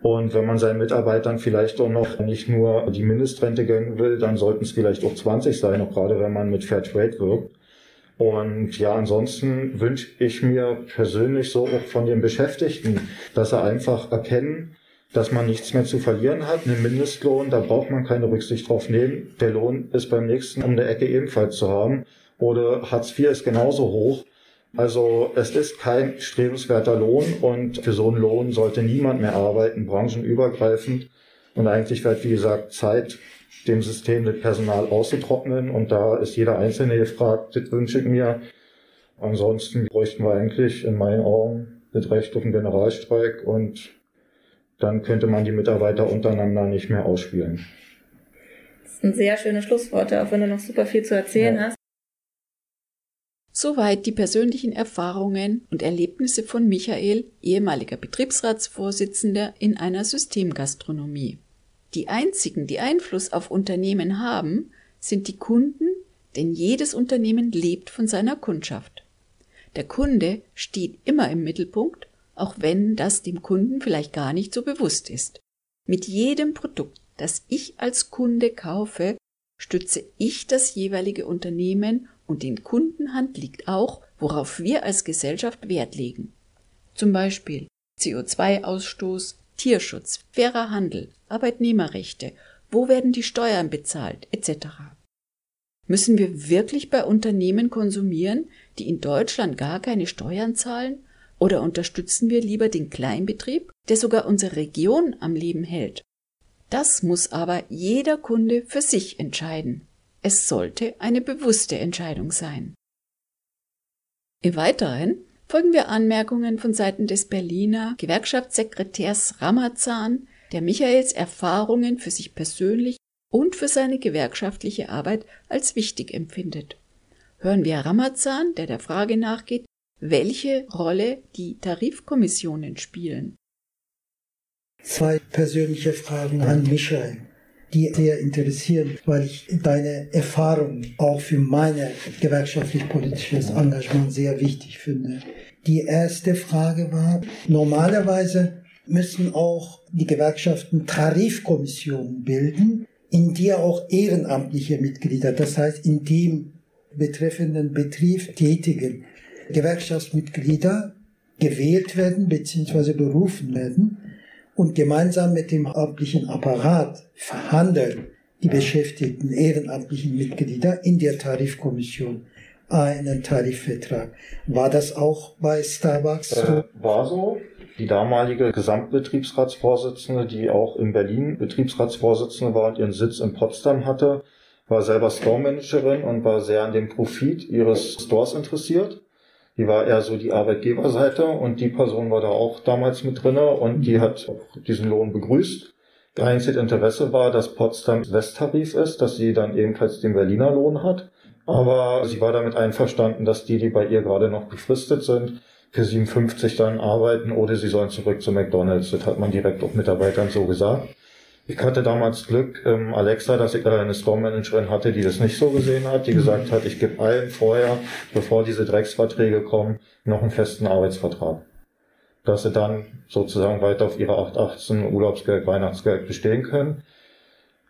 Und wenn man seinen Mitarbeitern vielleicht auch noch nicht nur die Mindestrente gönnen will, dann sollten es vielleicht auch 20 sein, auch gerade wenn man mit Fair Trade wirkt. Und ja, ansonsten wünsche ich mir persönlich so auch von den Beschäftigten, dass sie einfach erkennen, dass man nichts mehr zu verlieren hat. Einen Mindestlohn, da braucht man keine Rücksicht drauf nehmen. Der Lohn ist beim nächsten um der Ecke ebenfalls zu haben. Oder Hartz IV ist genauso hoch. Also es ist kein strebenswerter Lohn und für so einen Lohn sollte niemand mehr arbeiten, branchenübergreifend. Und eigentlich wird, wie gesagt, Zeit, dem System das Personal auszutrocknen. Und da ist jeder Einzelne gefragt, das wünsche ich mir. Ansonsten bräuchten wir eigentlich in meinen Augen das Recht auf einen Generalstreik und dann könnte man die Mitarbeiter untereinander nicht mehr ausspielen. Das sind sehr schöne Schlussworte, auch wenn du noch super viel zu erzählen ja. hast. Soweit die persönlichen Erfahrungen und Erlebnisse von Michael, ehemaliger Betriebsratsvorsitzender in einer Systemgastronomie. Die einzigen, die Einfluss auf Unternehmen haben, sind die Kunden, denn jedes Unternehmen lebt von seiner Kundschaft. Der Kunde steht immer im Mittelpunkt, auch wenn das dem Kunden vielleicht gar nicht so bewusst ist. Mit jedem Produkt, das ich als Kunde kaufe, stütze ich das jeweilige Unternehmen und in Kundenhand liegt auch, worauf wir als Gesellschaft Wert legen. Zum Beispiel CO2-Ausstoß, Tierschutz, fairer Handel, Arbeitnehmerrechte, wo werden die Steuern bezahlt, etc. Müssen wir wirklich bei Unternehmen konsumieren, die in Deutschland gar keine Steuern zahlen? Oder unterstützen wir lieber den Kleinbetrieb, der sogar unsere Region am Leben hält? Das muss aber jeder Kunde für sich entscheiden. Es sollte eine bewusste Entscheidung sein. Im Weiteren folgen wir Anmerkungen von Seiten des Berliner Gewerkschaftssekretärs Ramazan, der Michaels Erfahrungen für sich persönlich und für seine gewerkschaftliche Arbeit als wichtig empfindet. Hören wir Ramazan, der der Frage nachgeht, welche Rolle die Tarifkommissionen spielen. Zwei persönliche Fragen an Michael, die sehr interessieren, weil ich deine Erfahrung auch für mein gewerkschaftlich-politisches Engagement sehr wichtig finde. Die erste Frage war, normalerweise müssen auch die Gewerkschaften Tarifkommissionen bilden, in der auch ehrenamtliche Mitglieder, das heißt in dem betreffenden Betrieb tätigen Gewerkschaftsmitglieder gewählt werden bzw. berufen werden und gemeinsam mit dem amtlichen Apparat verhandeln die beschäftigten ehrenamtlichen Mitglieder in der Tarifkommission einen Tarifvertrag. War das auch bei Starbucks so? Äh, war so. Die damalige Gesamtbetriebsratsvorsitzende, die auch in Berlin Betriebsratsvorsitzende war und ihren Sitz in Potsdam hatte, war selber Store-Managerin und war sehr an dem Profit ihres Stores interessiert. Die war eher so die Arbeitgeberseite und die Person war da auch damals mit drinne und die hat diesen Lohn begrüßt. Einzig Interesse war, dass Potsdam Westtarif ist, dass sie dann ebenfalls den Berliner Lohn hat. Aber sie war damit einverstanden, dass die, die bei ihr gerade noch befristet sind, für 57 dann arbeiten oder sie sollen zurück zu McDonalds. Das hat man direkt auch Mitarbeitern so gesagt. Ich hatte damals Glück, ähm, Alexa, dass ich eine Store-Managerin hatte, die das nicht so gesehen hat, die gesagt hat, ich gebe allen vorher, bevor diese Drecksverträge kommen, noch einen festen Arbeitsvertrag. Dass sie dann sozusagen weiter auf ihre 818 Urlaubsgeld, Weihnachtsgeld bestehen können.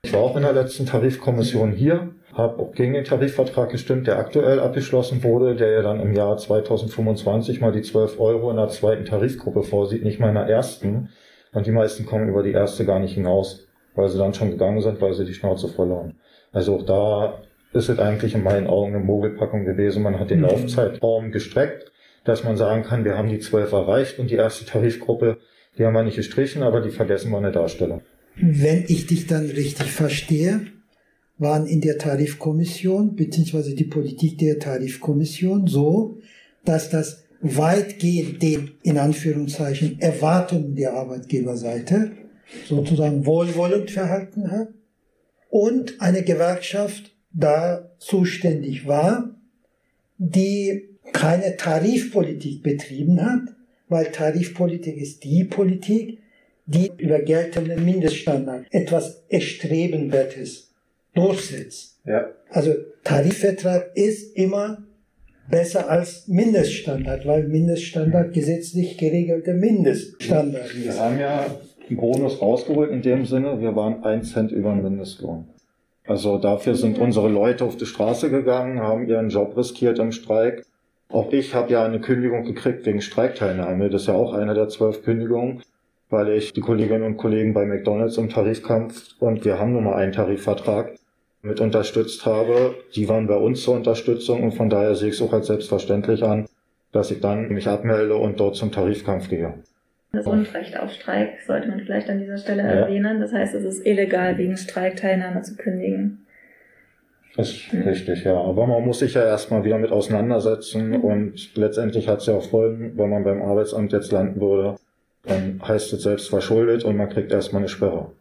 Ich war auch in der letzten Tarifkommission hier, habe auch gegen den Tarifvertrag gestimmt, der aktuell abgeschlossen wurde, der ja dann im Jahr 2025 mal die 12 Euro in der zweiten Tarifgruppe vorsieht, nicht mal in der ersten. Und die meisten kommen über die erste gar nicht hinaus, weil sie dann schon gegangen sind, weil sie die Schnauze haben. Also auch da ist es eigentlich in meinen Augen eine Mogelpackung gewesen. Man hat den mhm. Laufzeitraum gestreckt, dass man sagen kann, wir haben die zwölf erreicht und die erste Tarifgruppe, die haben wir nicht gestrichen, aber die vergessen wir an der Darstellung. Wenn ich dich dann richtig verstehe, waren in der Tarifkommission beziehungsweise die Politik der Tarifkommission so, dass das weitgehend den, in Anführungszeichen, Erwartungen der Arbeitgeberseite sozusagen wohlwollend verhalten hat und eine Gewerkschaft da zuständig war, die keine Tarifpolitik betrieben hat, weil Tarifpolitik ist die Politik, die über geltenden Mindeststandard etwas Erstrebenwertes durchsetzt. Ja. Also Tarifvertrag ist immer besser als Mindeststandard, weil Mindeststandard gesetzlich geregelte Mindeststandard ist. Wir haben ja einen Bonus rausgeholt in dem Sinne, wir waren ein Cent über dem Mindestlohn. Also dafür sind unsere Leute auf die Straße gegangen, haben ihren Job riskiert im Streik. Auch ich habe ja eine Kündigung gekriegt wegen Streikteilnahme. Das ist ja auch eine der zwölf Kündigungen, weil ich die Kolleginnen und Kollegen bei McDonalds im Tarifkampf und wir haben nur mal einen Tarifvertrag mit unterstützt habe, die waren bei uns zur Unterstützung und von daher sehe ich es auch als selbstverständlich an, dass ich dann mich abmelde und dort zum Tarifkampf gehe. Das Grundrecht auf Streik sollte man vielleicht an dieser Stelle ja. erwähnen. Das heißt, es ist illegal, wegen Streikteilnahme zu kündigen. Das ist mhm. richtig, ja. Aber man muss sich ja erstmal wieder mit auseinandersetzen mhm. und letztendlich hat es ja auch Folgen, wenn man beim Arbeitsamt jetzt landen würde, dann heißt es selbst verschuldet und man kriegt erstmal eine Sperre.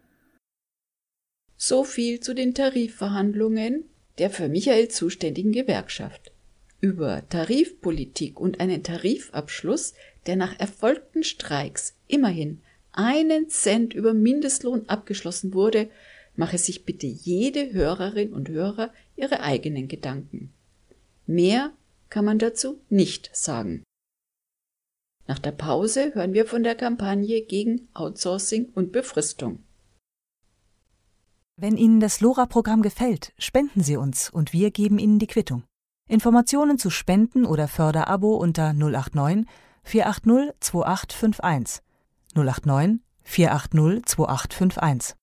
So viel zu den Tarifverhandlungen der für Michael zuständigen Gewerkschaft. über Tarifpolitik und einen Tarifabschluss, der nach erfolgten Streiks immerhin einen Cent über Mindestlohn abgeschlossen wurde, mache sich bitte jede Hörerin und Hörer ihre eigenen Gedanken. Mehr kann man dazu nicht sagen. Nach der Pause hören wir von der Kampagne gegen Outsourcing und Befristung. Wenn Ihnen das LoRa-Programm gefällt, spenden Sie uns und wir geben Ihnen die Quittung. Informationen zu Spenden oder Förderabo unter 089 480 2851. 089 480 2851.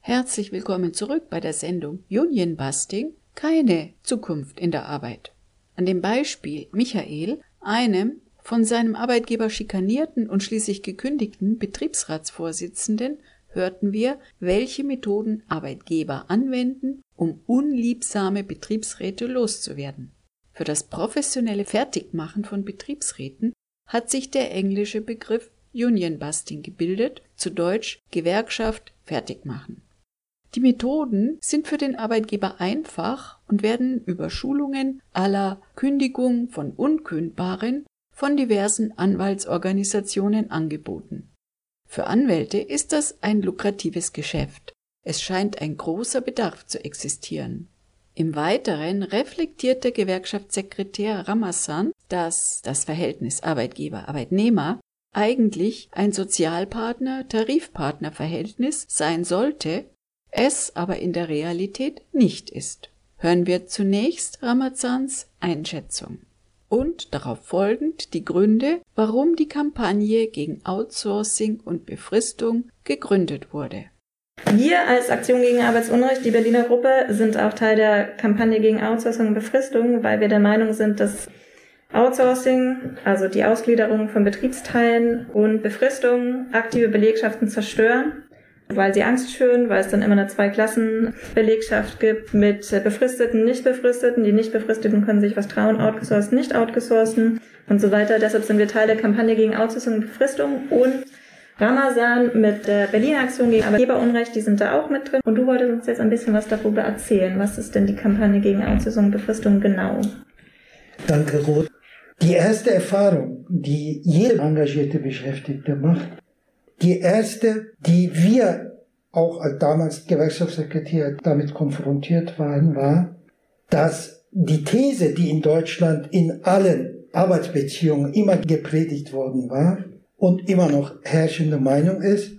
Herzlich willkommen zurück bei der Sendung Union Busting keine Zukunft in der Arbeit. An dem Beispiel Michael, einem von seinem Arbeitgeber schikanierten und schließlich gekündigten Betriebsratsvorsitzenden, hörten wir, welche Methoden Arbeitgeber anwenden, um unliebsame Betriebsräte loszuwerden. Für das professionelle Fertigmachen von Betriebsräten hat sich der englische Begriff Union Busting gebildet, zu Deutsch Gewerkschaft fertigmachen. Die Methoden sind für den Arbeitgeber einfach und werden über Schulungen aller Kündigung von Unkündbaren von diversen Anwaltsorganisationen angeboten. Für Anwälte ist das ein lukratives Geschäft. Es scheint ein großer Bedarf zu existieren. Im Weiteren reflektiert der Gewerkschaftssekretär Ramazan, dass das Verhältnis Arbeitgeber-Arbeitnehmer eigentlich ein Sozialpartner-Tarifpartner-Verhältnis sein sollte, es aber in der Realität nicht ist. Hören wir zunächst Ramazans Einschätzung und darauf folgend die Gründe, warum die Kampagne gegen Outsourcing und Befristung gegründet wurde. Wir als Aktion gegen Arbeitsunrecht, die Berliner Gruppe, sind auch Teil der Kampagne gegen Outsourcing und Befristung, weil wir der Meinung sind, dass Outsourcing, also die Ausgliederung von Betriebsteilen und Befristung, aktive Belegschaften zerstören weil sie Angst schüren, weil es dann immer eine Zweiklassenbelegschaft gibt mit Befristeten, Nicht-Befristeten. Die Nicht-Befristeten können sich was trauen, outgesourced, nicht outgesourcen und so weiter. Deshalb sind wir Teil der Kampagne gegen Outsourcing und Befristung und Ramazan mit der Berliner Aktion gegen Arbeitgeberunrecht, die sind da auch mit drin. Und du wolltest uns jetzt ein bisschen was darüber erzählen. Was ist denn die Kampagne gegen Outsourcing und Befristung genau? Danke, Ruth. Die erste Erfahrung, die jeder engagierte Beschäftigte macht, die erste, die wir auch als damals Gewerkschaftssekretär damit konfrontiert waren, war, dass die These, die in Deutschland in allen Arbeitsbeziehungen immer gepredigt worden war und immer noch herrschende Meinung ist,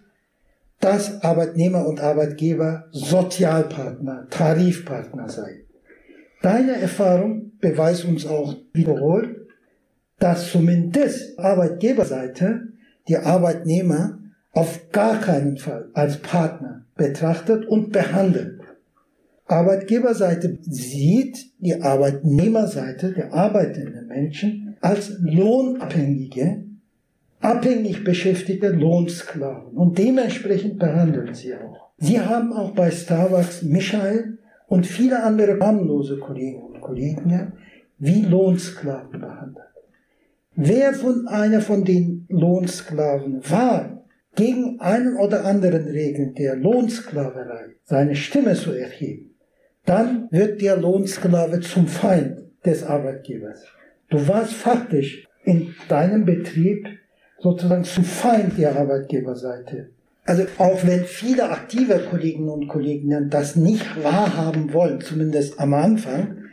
dass Arbeitnehmer und Arbeitgeber Sozialpartner, Tarifpartner seien. Deine Erfahrung beweist uns auch wiederholt, dass zumindest Arbeitgeberseite die Arbeitnehmer auf gar keinen Fall als Partner betrachtet und behandelt. Arbeitgeberseite sieht die Arbeitnehmerseite der arbeitenden Menschen als lohnabhängige, abhängig beschäftigte Lohnsklaven und dementsprechend behandeln sie auch. Sie haben auch bei Starbucks Michael und viele andere harmlose Kollegen und Kollegen wie Lohnsklaven behandelt. Wer von einer von den Lohnsklaven war, gegen einen oder anderen Regeln der Lohnsklaverei seine Stimme zu erheben, dann wird der Lohnsklave zum Feind des Arbeitgebers. Du warst faktisch in deinem Betrieb sozusagen zum Feind der Arbeitgeberseite. Also auch wenn viele aktive Kolleginnen und Kollegen das nicht wahrhaben wollen, zumindest am Anfang,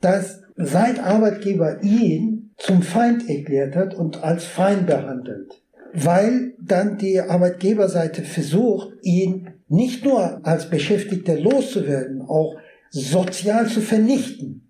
dass sein Arbeitgeber ihn zum Feind erklärt hat und als Feind behandelt weil dann die Arbeitgeberseite versucht, ihn nicht nur als Beschäftigter loszuwerden, auch sozial zu vernichten.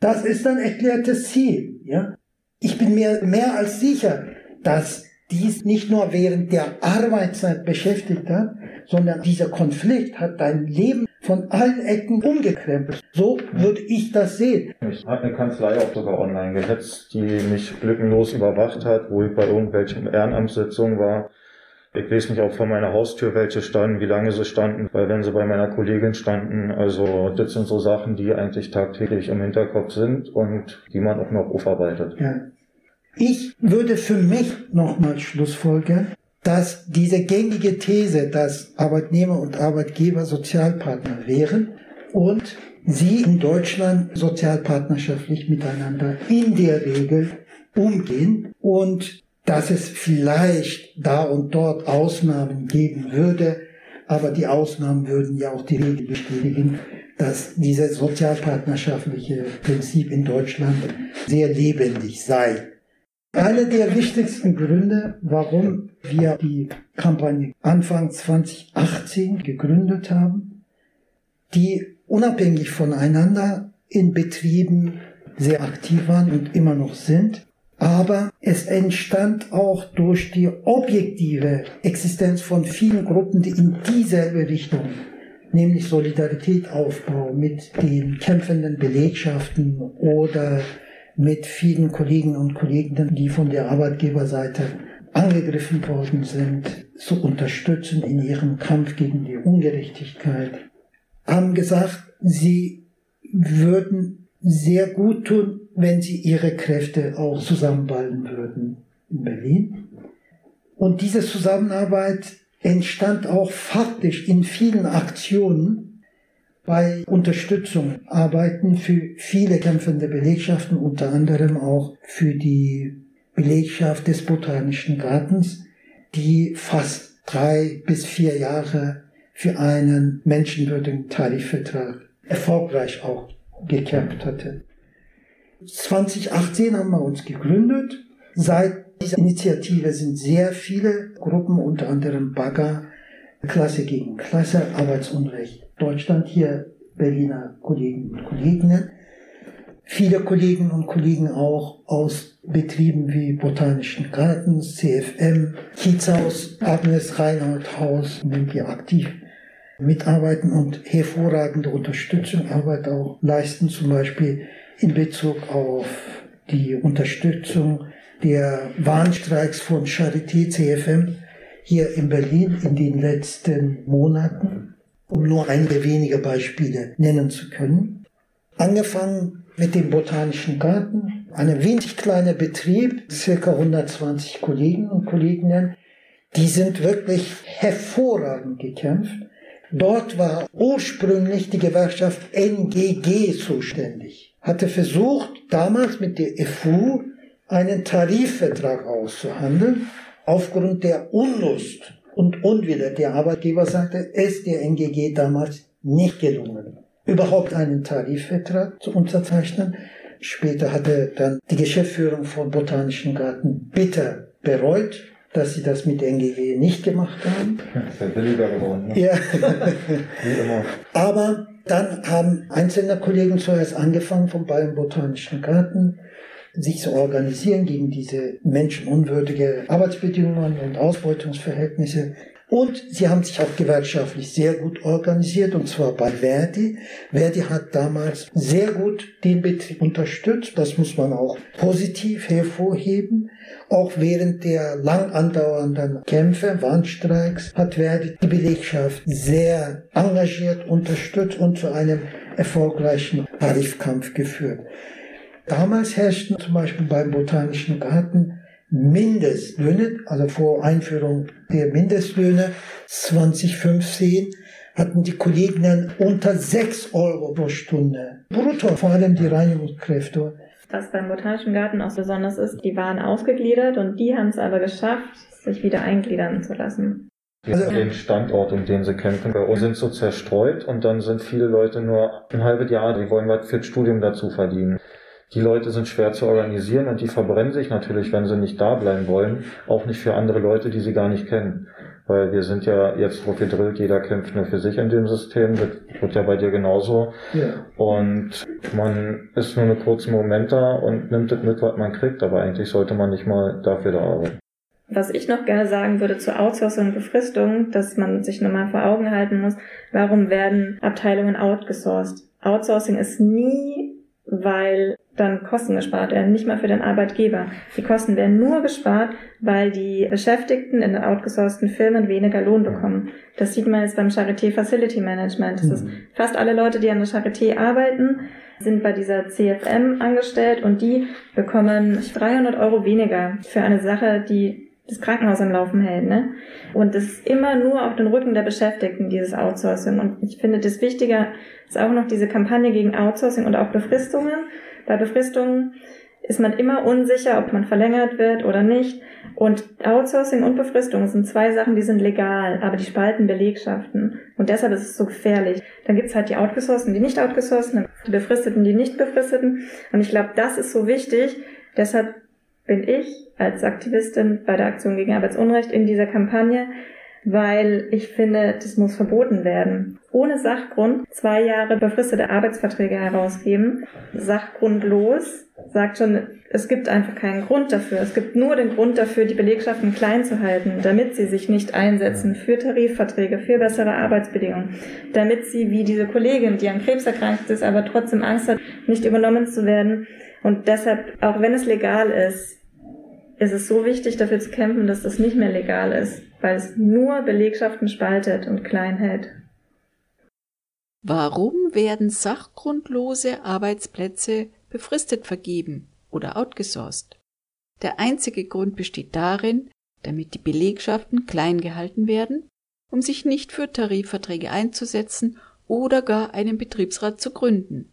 Das ist ein erklärtes Ziel. Ja? Ich bin mir mehr als sicher, dass dies nicht nur während der Arbeitszeit beschäftigt hat, sondern dieser Konflikt hat dein Leben von allen Ecken umgekrempelt. So würde ich das sehen. Ich habe eine Kanzlei auch sogar online gehetzt, die mich lückenlos überwacht hat, wo ich bei irgendwelchen Ehrenamtssitzungen war. Ich weiß nicht auch von meiner Haustür, welche standen, wie lange sie standen, weil wenn sie bei meiner Kollegin standen, also das sind so Sachen, die eigentlich tagtäglich im Hinterkopf sind und die man auch noch aufarbeitet. Ja. Ich würde für mich nochmal Schlussfolgern, dass diese gängige These, dass Arbeitnehmer und Arbeitgeber Sozialpartner wären und sie in Deutschland sozialpartnerschaftlich miteinander in der Regel umgehen und dass es vielleicht da und dort Ausnahmen geben würde, aber die Ausnahmen würden ja auch die Regel bestätigen, dass dieses sozialpartnerschaftliche Prinzip in Deutschland sehr lebendig sei. Einer der wichtigsten Gründe, warum wir die Kampagne Anfang 2018 gegründet haben, die unabhängig voneinander in Betrieben sehr aktiv waren und immer noch sind, aber es entstand auch durch die objektive Existenz von vielen Gruppen, die in dieselbe Richtung, nämlich Solidaritätsaufbau mit den kämpfenden Belegschaften oder mit vielen Kollegen und Kolleginnen, die von der Arbeitgeberseite angegriffen worden sind, zu unterstützen in ihrem Kampf gegen die Ungerechtigkeit, haben gesagt, sie würden sehr gut tun, wenn sie ihre Kräfte auch zusammenballen würden in Berlin. Und diese Zusammenarbeit entstand auch faktisch in vielen Aktionen bei Unterstützung, Arbeiten für viele kämpfende Belegschaften, unter anderem auch für die Belegschaft des Botanischen Gartens, die fast drei bis vier Jahre für einen menschenwürdigen Tarifvertrag erfolgreich auch gekämpft hatte. 2018 haben wir uns gegründet. Seit dieser Initiative sind sehr viele Gruppen, unter anderem Bagger, Klasse gegen Klasse, Arbeitsunrecht Deutschland, hier Berliner Kollegen und Kolleginnen. Viele Kollegen und Kollegen auch aus Betrieben wie Botanischen Gartens, CFM, Kiezhaus, Agnes Reinhardt Haus, in dem wir aktiv mitarbeiten und hervorragende Unterstützungsarbeit auch leisten, zum Beispiel in Bezug auf die Unterstützung der Warnstreiks von Charité CFM hier in Berlin in den letzten Monaten, um nur einige wenige Beispiele nennen zu können. Angefangen mit dem Botanischen Garten, ein winzig kleiner Betrieb, circa 120 Kollegen und Kolleginnen, die sind wirklich hervorragend gekämpft. Dort war ursprünglich die Gewerkschaft NGG zuständig hatte versucht, damals mit der FU einen Tarifvertrag auszuhandeln. Aufgrund der Unlust und Unwille der Arbeitgeberseite ist der NGG damals nicht gelungen, überhaupt einen Tarifvertrag zu unterzeichnen. Später hatte dann die Geschäftsführung von Botanischen Garten bitter bereut, dass sie das mit NGG nicht gemacht haben. Sehr billiger geworden. Ne? Ja. [LAUGHS] Wie immer. Aber dann haben einzelne Kollegen zuerst angefangen vom Bayern Botanischen Garten, sich zu organisieren gegen diese menschenunwürdige Arbeitsbedingungen und Ausbeutungsverhältnisse. Und sie haben sich auch gewerkschaftlich sehr gut organisiert, und zwar bei Verdi. Verdi hat damals sehr gut den Betrieb unterstützt, das muss man auch positiv hervorheben. Auch während der lang andauernden Kämpfe, Warnstreiks, hat Verdi die Belegschaft sehr engagiert unterstützt und zu einem erfolgreichen Tarifkampf geführt. Damals herrschten zum Beispiel beim Botanischen Garten Mindestlöhne, also vor Einführung der Mindestlöhne 2015, hatten die Kolleginnen unter 6 Euro pro Stunde. Brutto, vor allem die Reinigungskräfte. Was beim Botanischen Garten auch besonders ist, die waren ausgegliedert und die haben es aber geschafft, sich wieder eingliedern zu lassen. Also, den Standort, um den sie kämpfen, bei uns sind so zerstreut und dann sind viele Leute nur ein halbes Jahr, die wollen was fürs Studium dazu verdienen. Die Leute sind schwer zu organisieren und die verbrennen sich natürlich, wenn sie nicht da bleiben wollen, auch nicht für andere Leute, die sie gar nicht kennen. Weil wir sind ja jetzt drauf gedrillt, jeder kämpft nur für sich in dem System, das wird ja bei dir genauso. Ja. Und man ist nur einen kurzen Moment da und nimmt das mit, was man kriegt, aber eigentlich sollte man nicht mal dafür da arbeiten. Was ich noch gerne sagen würde zur Outsourcing und Befristung, dass man sich nochmal vor Augen halten muss, warum werden Abteilungen outgesourced? Outsourcing ist nie, weil dann Kosten gespart werden, nicht mal für den Arbeitgeber. Die Kosten werden nur gespart, weil die Beschäftigten in den outgesourcten Firmen weniger Lohn bekommen. Das sieht man jetzt beim Charité Facility Management. Das ist fast alle Leute, die an der Charité arbeiten, sind bei dieser CFM angestellt und die bekommen 300 Euro weniger für eine Sache, die das Krankenhaus am Laufen hält. Ne? Und das ist immer nur auf den Rücken der Beschäftigten, dieses Outsourcing. Und ich finde, das Wichtige ist auch noch diese Kampagne gegen Outsourcing und auch Befristungen. Bei Befristungen ist man immer unsicher, ob man verlängert wird oder nicht. Und Outsourcing und Befristung sind zwei Sachen, die sind legal, aber die spalten Belegschaften. Und deshalb ist es so gefährlich. Dann gibt's halt die Outgesourcen, die nicht Outgesourcen, die Befristeten, die nicht Befristeten. Und ich glaube, das ist so wichtig. Deshalb bin ich als Aktivistin bei der Aktion gegen Arbeitsunrecht in dieser Kampagne, weil ich finde, das muss verboten werden. Ohne Sachgrund zwei Jahre befristete Arbeitsverträge herausgeben, sachgrundlos, sagt schon, es gibt einfach keinen Grund dafür. Es gibt nur den Grund dafür, die Belegschaften klein zu halten, damit sie sich nicht einsetzen für Tarifverträge, für bessere Arbeitsbedingungen, damit sie, wie diese Kollegin, die an Krebs erkrankt ist, aber trotzdem Angst hat, nicht übernommen zu werden. Und deshalb, auch wenn es legal ist, ist es so wichtig, dafür zu kämpfen, dass das nicht mehr legal ist, weil es nur Belegschaften spaltet und klein hält. Warum werden sachgrundlose Arbeitsplätze befristet vergeben oder outgesourced? Der einzige Grund besteht darin, damit die Belegschaften klein gehalten werden, um sich nicht für Tarifverträge einzusetzen oder gar einen Betriebsrat zu gründen.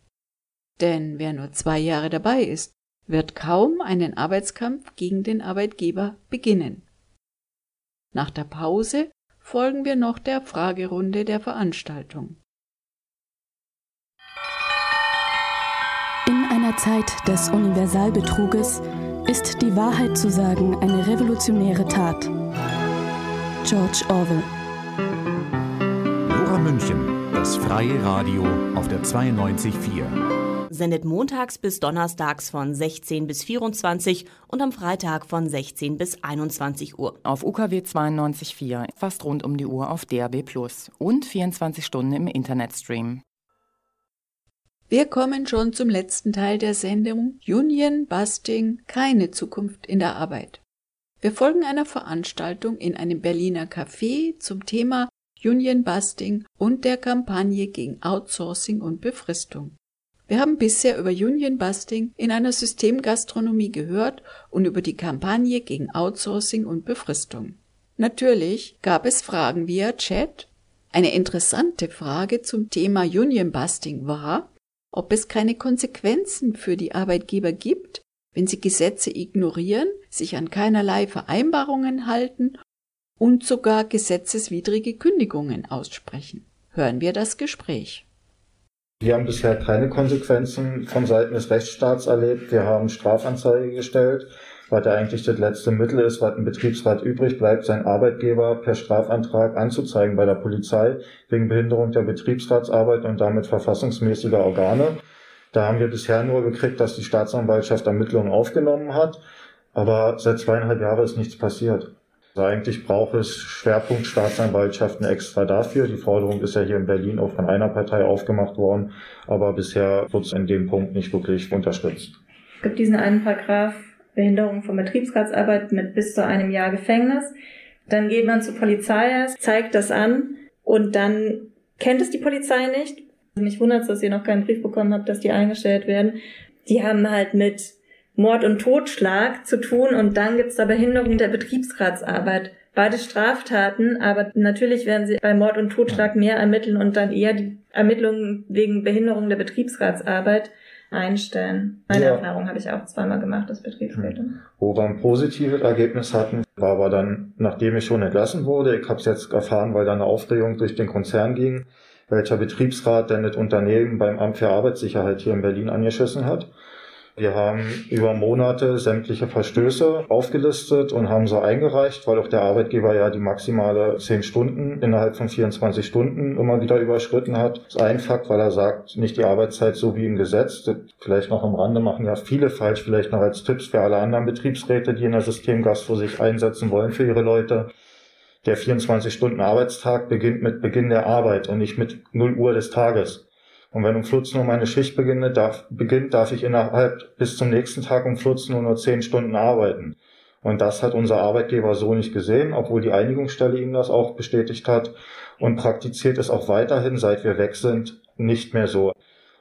Denn wer nur zwei Jahre dabei ist, wird kaum einen Arbeitskampf gegen den Arbeitgeber beginnen. Nach der Pause folgen wir noch der Fragerunde der Veranstaltung. In einer Zeit des Universalbetruges ist die Wahrheit zu sagen eine revolutionäre Tat. George Orwell. Lora München, das freie Radio auf der 92.4 sendet montags bis donnerstags von 16 bis 24 und am Freitag von 16 bis 21 Uhr. Auf UKW 92.4, fast rund um die Uhr auf DAB Plus und 24 Stunden im Internetstream. Wir kommen schon zum letzten Teil der Sendung Union Busting keine Zukunft in der Arbeit. Wir folgen einer Veranstaltung in einem Berliner Café zum Thema Union Busting und der Kampagne gegen Outsourcing und Befristung. Wir haben bisher über Union Busting in einer Systemgastronomie gehört und über die Kampagne gegen Outsourcing und Befristung. Natürlich gab es Fragen via Chat. Eine interessante Frage zum Thema Union Busting war, ob es keine Konsequenzen für die Arbeitgeber gibt, wenn sie Gesetze ignorieren, sich an keinerlei Vereinbarungen halten und sogar gesetzeswidrige Kündigungen aussprechen. Hören wir das Gespräch. Wir haben bisher keine Konsequenzen von Seiten des Rechtsstaats erlebt. Wir haben Strafanzeige gestellt, was ja eigentlich das letzte Mittel ist, was ein Betriebsrat übrig bleibt, seinen Arbeitgeber per Strafantrag anzuzeigen bei der Polizei wegen Behinderung der Betriebsratsarbeit und damit verfassungsmäßiger Organe. Da haben wir bisher nur gekriegt, dass die Staatsanwaltschaft Ermittlungen aufgenommen hat, aber seit zweieinhalb Jahren ist nichts passiert. Also eigentlich braucht es Schwerpunktstaatsanwaltschaften extra dafür. Die Forderung ist ja hier in Berlin auch von einer Partei aufgemacht worden, aber bisher wird es in dem Punkt nicht wirklich unterstützt. Es gibt diesen einen Paragraph Behinderung von Betriebsratsarbeit mit bis zu einem Jahr Gefängnis. Dann geht man zur Polizei, zeigt das an und dann kennt es die Polizei nicht. Mich wundert es, dass ihr noch keinen Brief bekommen habt, dass die eingestellt werden. Die haben halt mit Mord und Totschlag zu tun und dann gibt's da Behinderung der Betriebsratsarbeit. Beide Straftaten, aber natürlich werden sie bei Mord und Totschlag mehr ermitteln und dann eher die Ermittlungen wegen Behinderung der Betriebsratsarbeit einstellen. Meine ja. Erfahrung habe ich auch zweimal gemacht als Betriebsrätin. Hm. Wo wir ein positives Ergebnis hatten, war aber dann, nachdem ich schon entlassen wurde, ich habe es jetzt erfahren, weil da eine Aufregung durch den Konzern ging, welcher Betriebsrat denn das Unternehmen beim Amt für Arbeitssicherheit hier in Berlin angeschissen hat. Wir haben über Monate sämtliche Verstöße aufgelistet und haben so eingereicht, weil auch der Arbeitgeber ja die maximale 10 Stunden innerhalb von 24 Stunden immer wieder überschritten hat. Das ist ein Fakt, weil er sagt, nicht die Arbeitszeit so wie im Gesetz. Vielleicht noch am Rande machen ja viele falsch, vielleicht noch als Tipps für alle anderen Betriebsräte, die in der Systemgastro sich einsetzen wollen für ihre Leute. Der 24-Stunden-Arbeitstag beginnt mit Beginn der Arbeit und nicht mit 0 Uhr des Tages. Und wenn um 14 Uhr meine Schicht beginnt, darf, beginnt, darf ich innerhalb bis zum nächsten Tag um 14 Uhr nur 10 Stunden arbeiten. Und das hat unser Arbeitgeber so nicht gesehen, obwohl die Einigungsstelle ihm das auch bestätigt hat und praktiziert es auch weiterhin, seit wir weg sind, nicht mehr so.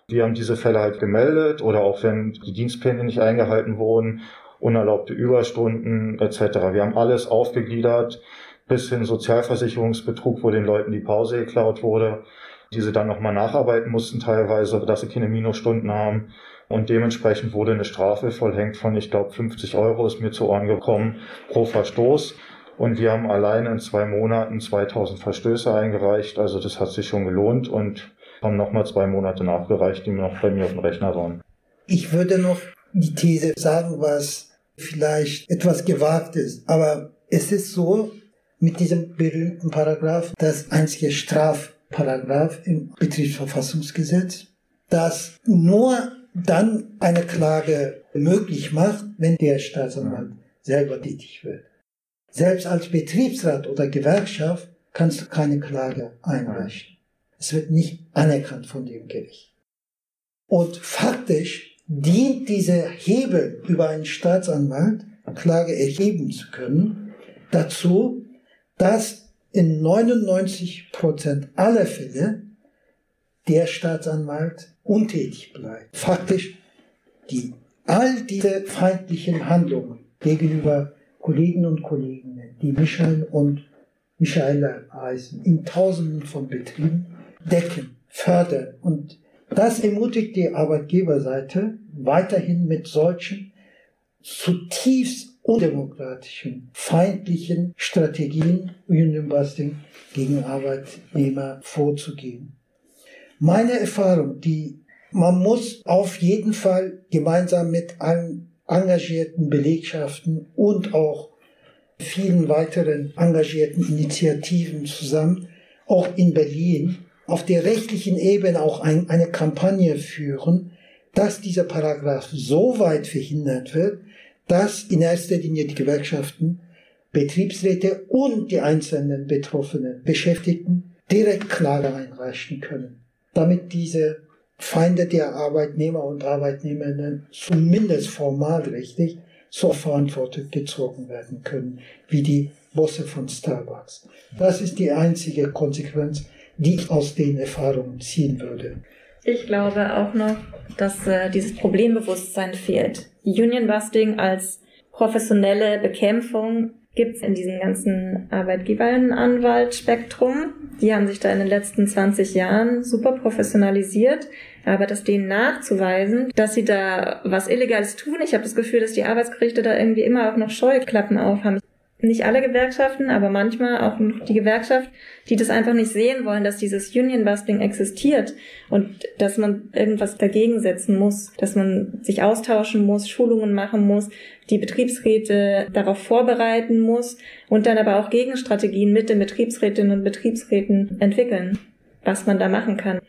Wir haben diese Fälle halt gemeldet oder auch wenn die Dienstpläne nicht eingehalten wurden unerlaubte Überstunden etc. Wir haben alles aufgegliedert, bis hin Sozialversicherungsbetrug, wo den Leuten die Pause geklaut wurde, die sie dann nochmal nacharbeiten mussten teilweise, dass sie keine Minusstunden haben. Und dementsprechend wurde eine Strafe vollhängt von, ich glaube, 50 Euro ist mir zu Ohren gekommen pro Verstoß. Und wir haben alleine in zwei Monaten 2000 Verstöße eingereicht. Also das hat sich schon gelohnt und haben nochmal zwei Monate nachgereicht, die noch bei mir auf dem Rechner waren. Ich würde noch die These sagen, was vielleicht etwas gewagt ist. Aber es ist so, mit diesem berühmten Paragraph, das einzige Strafparagraph im Betriebsverfassungsgesetz, das nur dann eine Klage möglich macht, wenn der Staatsanwalt selber tätig wird. Selbst als Betriebsrat oder Gewerkschaft kannst du keine Klage einreichen. Es wird nicht anerkannt von dem Gericht. Und faktisch dient dieser Hebel über einen Staatsanwalt, Klage erheben zu können, dazu, dass in 99 Prozent aller Fälle der Staatsanwalt untätig bleibt. Faktisch die all diese feindlichen Handlungen gegenüber Kollegen und Kolleginnen, die Michael und Michaela heißen, in Tausenden von Betrieben decken, fördern. Und das ermutigt die Arbeitgeberseite weiterhin mit solchen zutiefst undemokratischen, feindlichen Strategien Union Busting gegen Arbeitnehmer vorzugehen. Meine Erfahrung, die man muss auf jeden Fall gemeinsam mit allen engagierten Belegschaften und auch vielen weiteren engagierten Initiativen zusammen, auch in Berlin, auf der rechtlichen Ebene auch ein, eine Kampagne führen, dass dieser Paragraph so weit verhindert wird, dass in erster Linie die Gewerkschaften, Betriebsräte und die einzelnen betroffenen Beschäftigten direkt Klage einreichen können, damit diese Feinde der Arbeitnehmer und Arbeitnehmerinnen zumindest formalrechtlich zur Verantwortung gezogen werden können, wie die Bosse von Starbucks. Das ist die einzige Konsequenz, die ich aus den Erfahrungen ziehen würde. Ich glaube auch noch, dass äh, dieses Problembewusstsein fehlt. Union Busting als professionelle Bekämpfung gibt es in diesem ganzen Arbeitgeberinnenanwaltspektrum. Die haben sich da in den letzten 20 Jahren super professionalisiert. Aber das denen nachzuweisen, dass sie da was Illegales tun, ich habe das Gefühl, dass die Arbeitsgerichte da irgendwie immer auch noch Scheuklappen aufhaben nicht alle Gewerkschaften, aber manchmal auch die Gewerkschaft, die das einfach nicht sehen wollen, dass dieses Union Busting existiert und dass man irgendwas dagegen setzen muss, dass man sich austauschen muss, Schulungen machen muss, die Betriebsräte darauf vorbereiten muss und dann aber auch Gegenstrategien mit den Betriebsrätinnen und Betriebsräten entwickeln, was man da machen kann.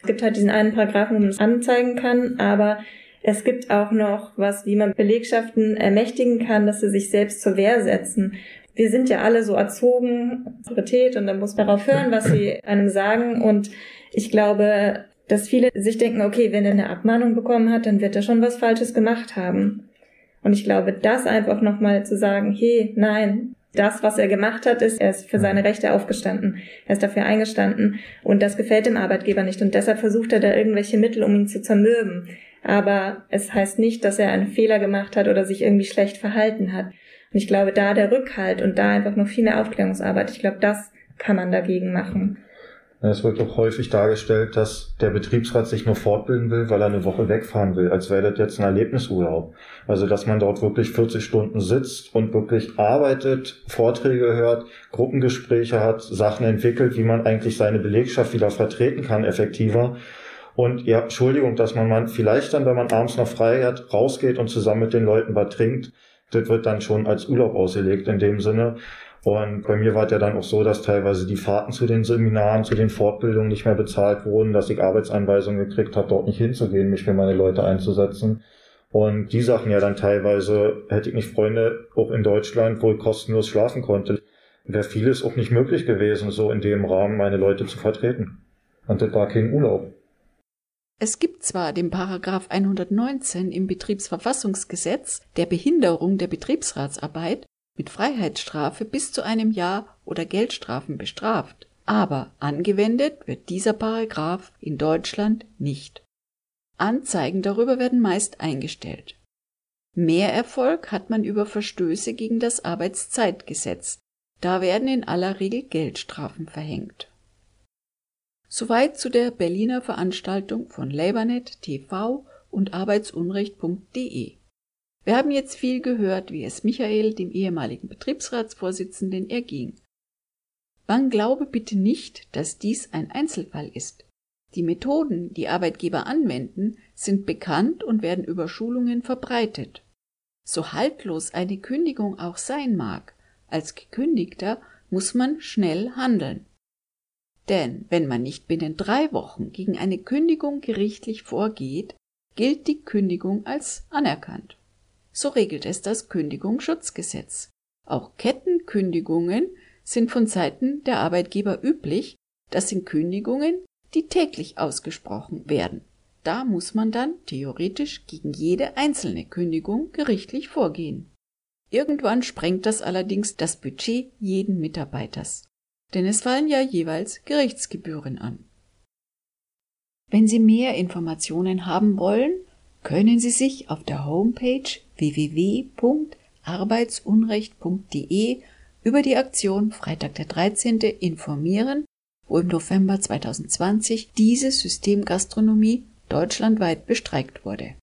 Es gibt halt diesen einen Paragraphen, wo man es anzeigen kann, aber es gibt auch noch was, wie man Belegschaften ermächtigen kann, dass sie sich selbst zur Wehr setzen. Wir sind ja alle so erzogen, Autorität, und dann muss man darauf hören, was sie [LAUGHS] einem sagen. Und ich glaube, dass viele sich denken, okay, wenn er eine Abmahnung bekommen hat, dann wird er schon was Falsches gemacht haben. Und ich glaube, das einfach nochmal zu sagen, hey, nein, das, was er gemacht hat, ist, er ist für seine Rechte aufgestanden. Er ist dafür eingestanden. Und das gefällt dem Arbeitgeber nicht. Und deshalb versucht er da irgendwelche Mittel, um ihn zu zermürben aber es heißt nicht, dass er einen Fehler gemacht hat oder sich irgendwie schlecht verhalten hat. Und ich glaube, da der Rückhalt und da einfach noch viel mehr Aufklärungsarbeit, ich glaube, das kann man dagegen machen. Es wird auch häufig dargestellt, dass der Betriebsrat sich nur fortbilden will, weil er eine Woche wegfahren will, als wäre das jetzt ein Erlebnisurlaub. Also, dass man dort wirklich 40 Stunden sitzt und wirklich arbeitet, Vorträge hört, Gruppengespräche hat, Sachen entwickelt, wie man eigentlich seine Belegschaft wieder vertreten kann, effektiver und ja, Entschuldigung, dass man man vielleicht dann, wenn man abends noch frei hat, rausgeht und zusammen mit den Leuten was trinkt, das wird dann schon als Urlaub ausgelegt in dem Sinne. Und bei mir war es ja dann auch so, dass teilweise die Fahrten zu den Seminaren, zu den Fortbildungen nicht mehr bezahlt wurden, dass ich Arbeitsanweisungen gekriegt habe, dort nicht hinzugehen, mich für meine Leute einzusetzen. Und die Sachen ja dann teilweise, hätte ich nicht Freunde auch in Deutschland, wo ich kostenlos schlafen konnte, wäre vieles auch nicht möglich gewesen, so in dem Rahmen meine Leute zu vertreten. Und das war kein Urlaub. Es gibt zwar den Paragraph 119 im Betriebsverfassungsgesetz, der Behinderung der Betriebsratsarbeit mit Freiheitsstrafe bis zu einem Jahr oder Geldstrafen bestraft, aber angewendet wird dieser Paragraph in Deutschland nicht. Anzeigen darüber werden meist eingestellt. Mehr Erfolg hat man über Verstöße gegen das Arbeitszeitgesetz. Da werden in aller Regel Geldstrafen verhängt. Soweit zu der Berliner Veranstaltung von LabourNet TV und arbeitsunrecht.de. Wir haben jetzt viel gehört, wie es Michael, dem ehemaligen Betriebsratsvorsitzenden, erging. Man glaube bitte nicht, dass dies ein Einzelfall ist. Die Methoden, die Arbeitgeber anwenden, sind bekannt und werden über Schulungen verbreitet. So haltlos eine Kündigung auch sein mag, als Gekündigter muss man schnell handeln. Denn wenn man nicht binnen drei Wochen gegen eine Kündigung gerichtlich vorgeht, gilt die Kündigung als anerkannt. So regelt es das Kündigungsschutzgesetz. Auch Kettenkündigungen sind von Seiten der Arbeitgeber üblich, das sind Kündigungen, die täglich ausgesprochen werden. Da muss man dann theoretisch gegen jede einzelne Kündigung gerichtlich vorgehen. Irgendwann sprengt das allerdings das Budget jeden Mitarbeiters, denn es fallen ja jeweils Gerichtsgebühren an. Wenn Sie mehr Informationen haben wollen, können Sie sich auf der Homepage www.arbeitsunrecht.de über die Aktion Freitag der 13. informieren, wo im November 2020 diese Systemgastronomie deutschlandweit bestreikt wurde.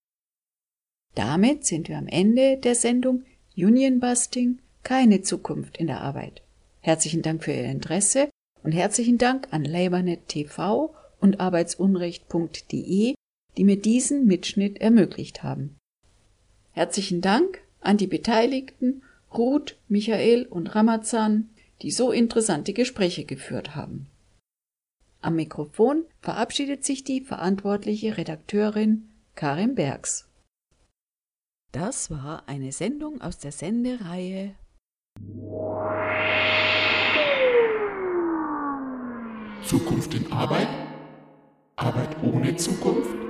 Damit sind wir am Ende der Sendung Union Busting keine Zukunft in der Arbeit. Herzlichen Dank für Ihr Interesse und herzlichen Dank an LabourNet TV und arbeitsunrecht.de, die mir diesen Mitschnitt ermöglicht haben. Herzlichen Dank an die Beteiligten Ruth, Michael und Ramazan, die so interessante Gespräche geführt haben. Am Mikrofon verabschiedet sich die verantwortliche Redakteurin Karin Bergs. Das war eine Sendung aus der Sendereihe Zukunft in Arbeit? Arbeit ohne Zukunft?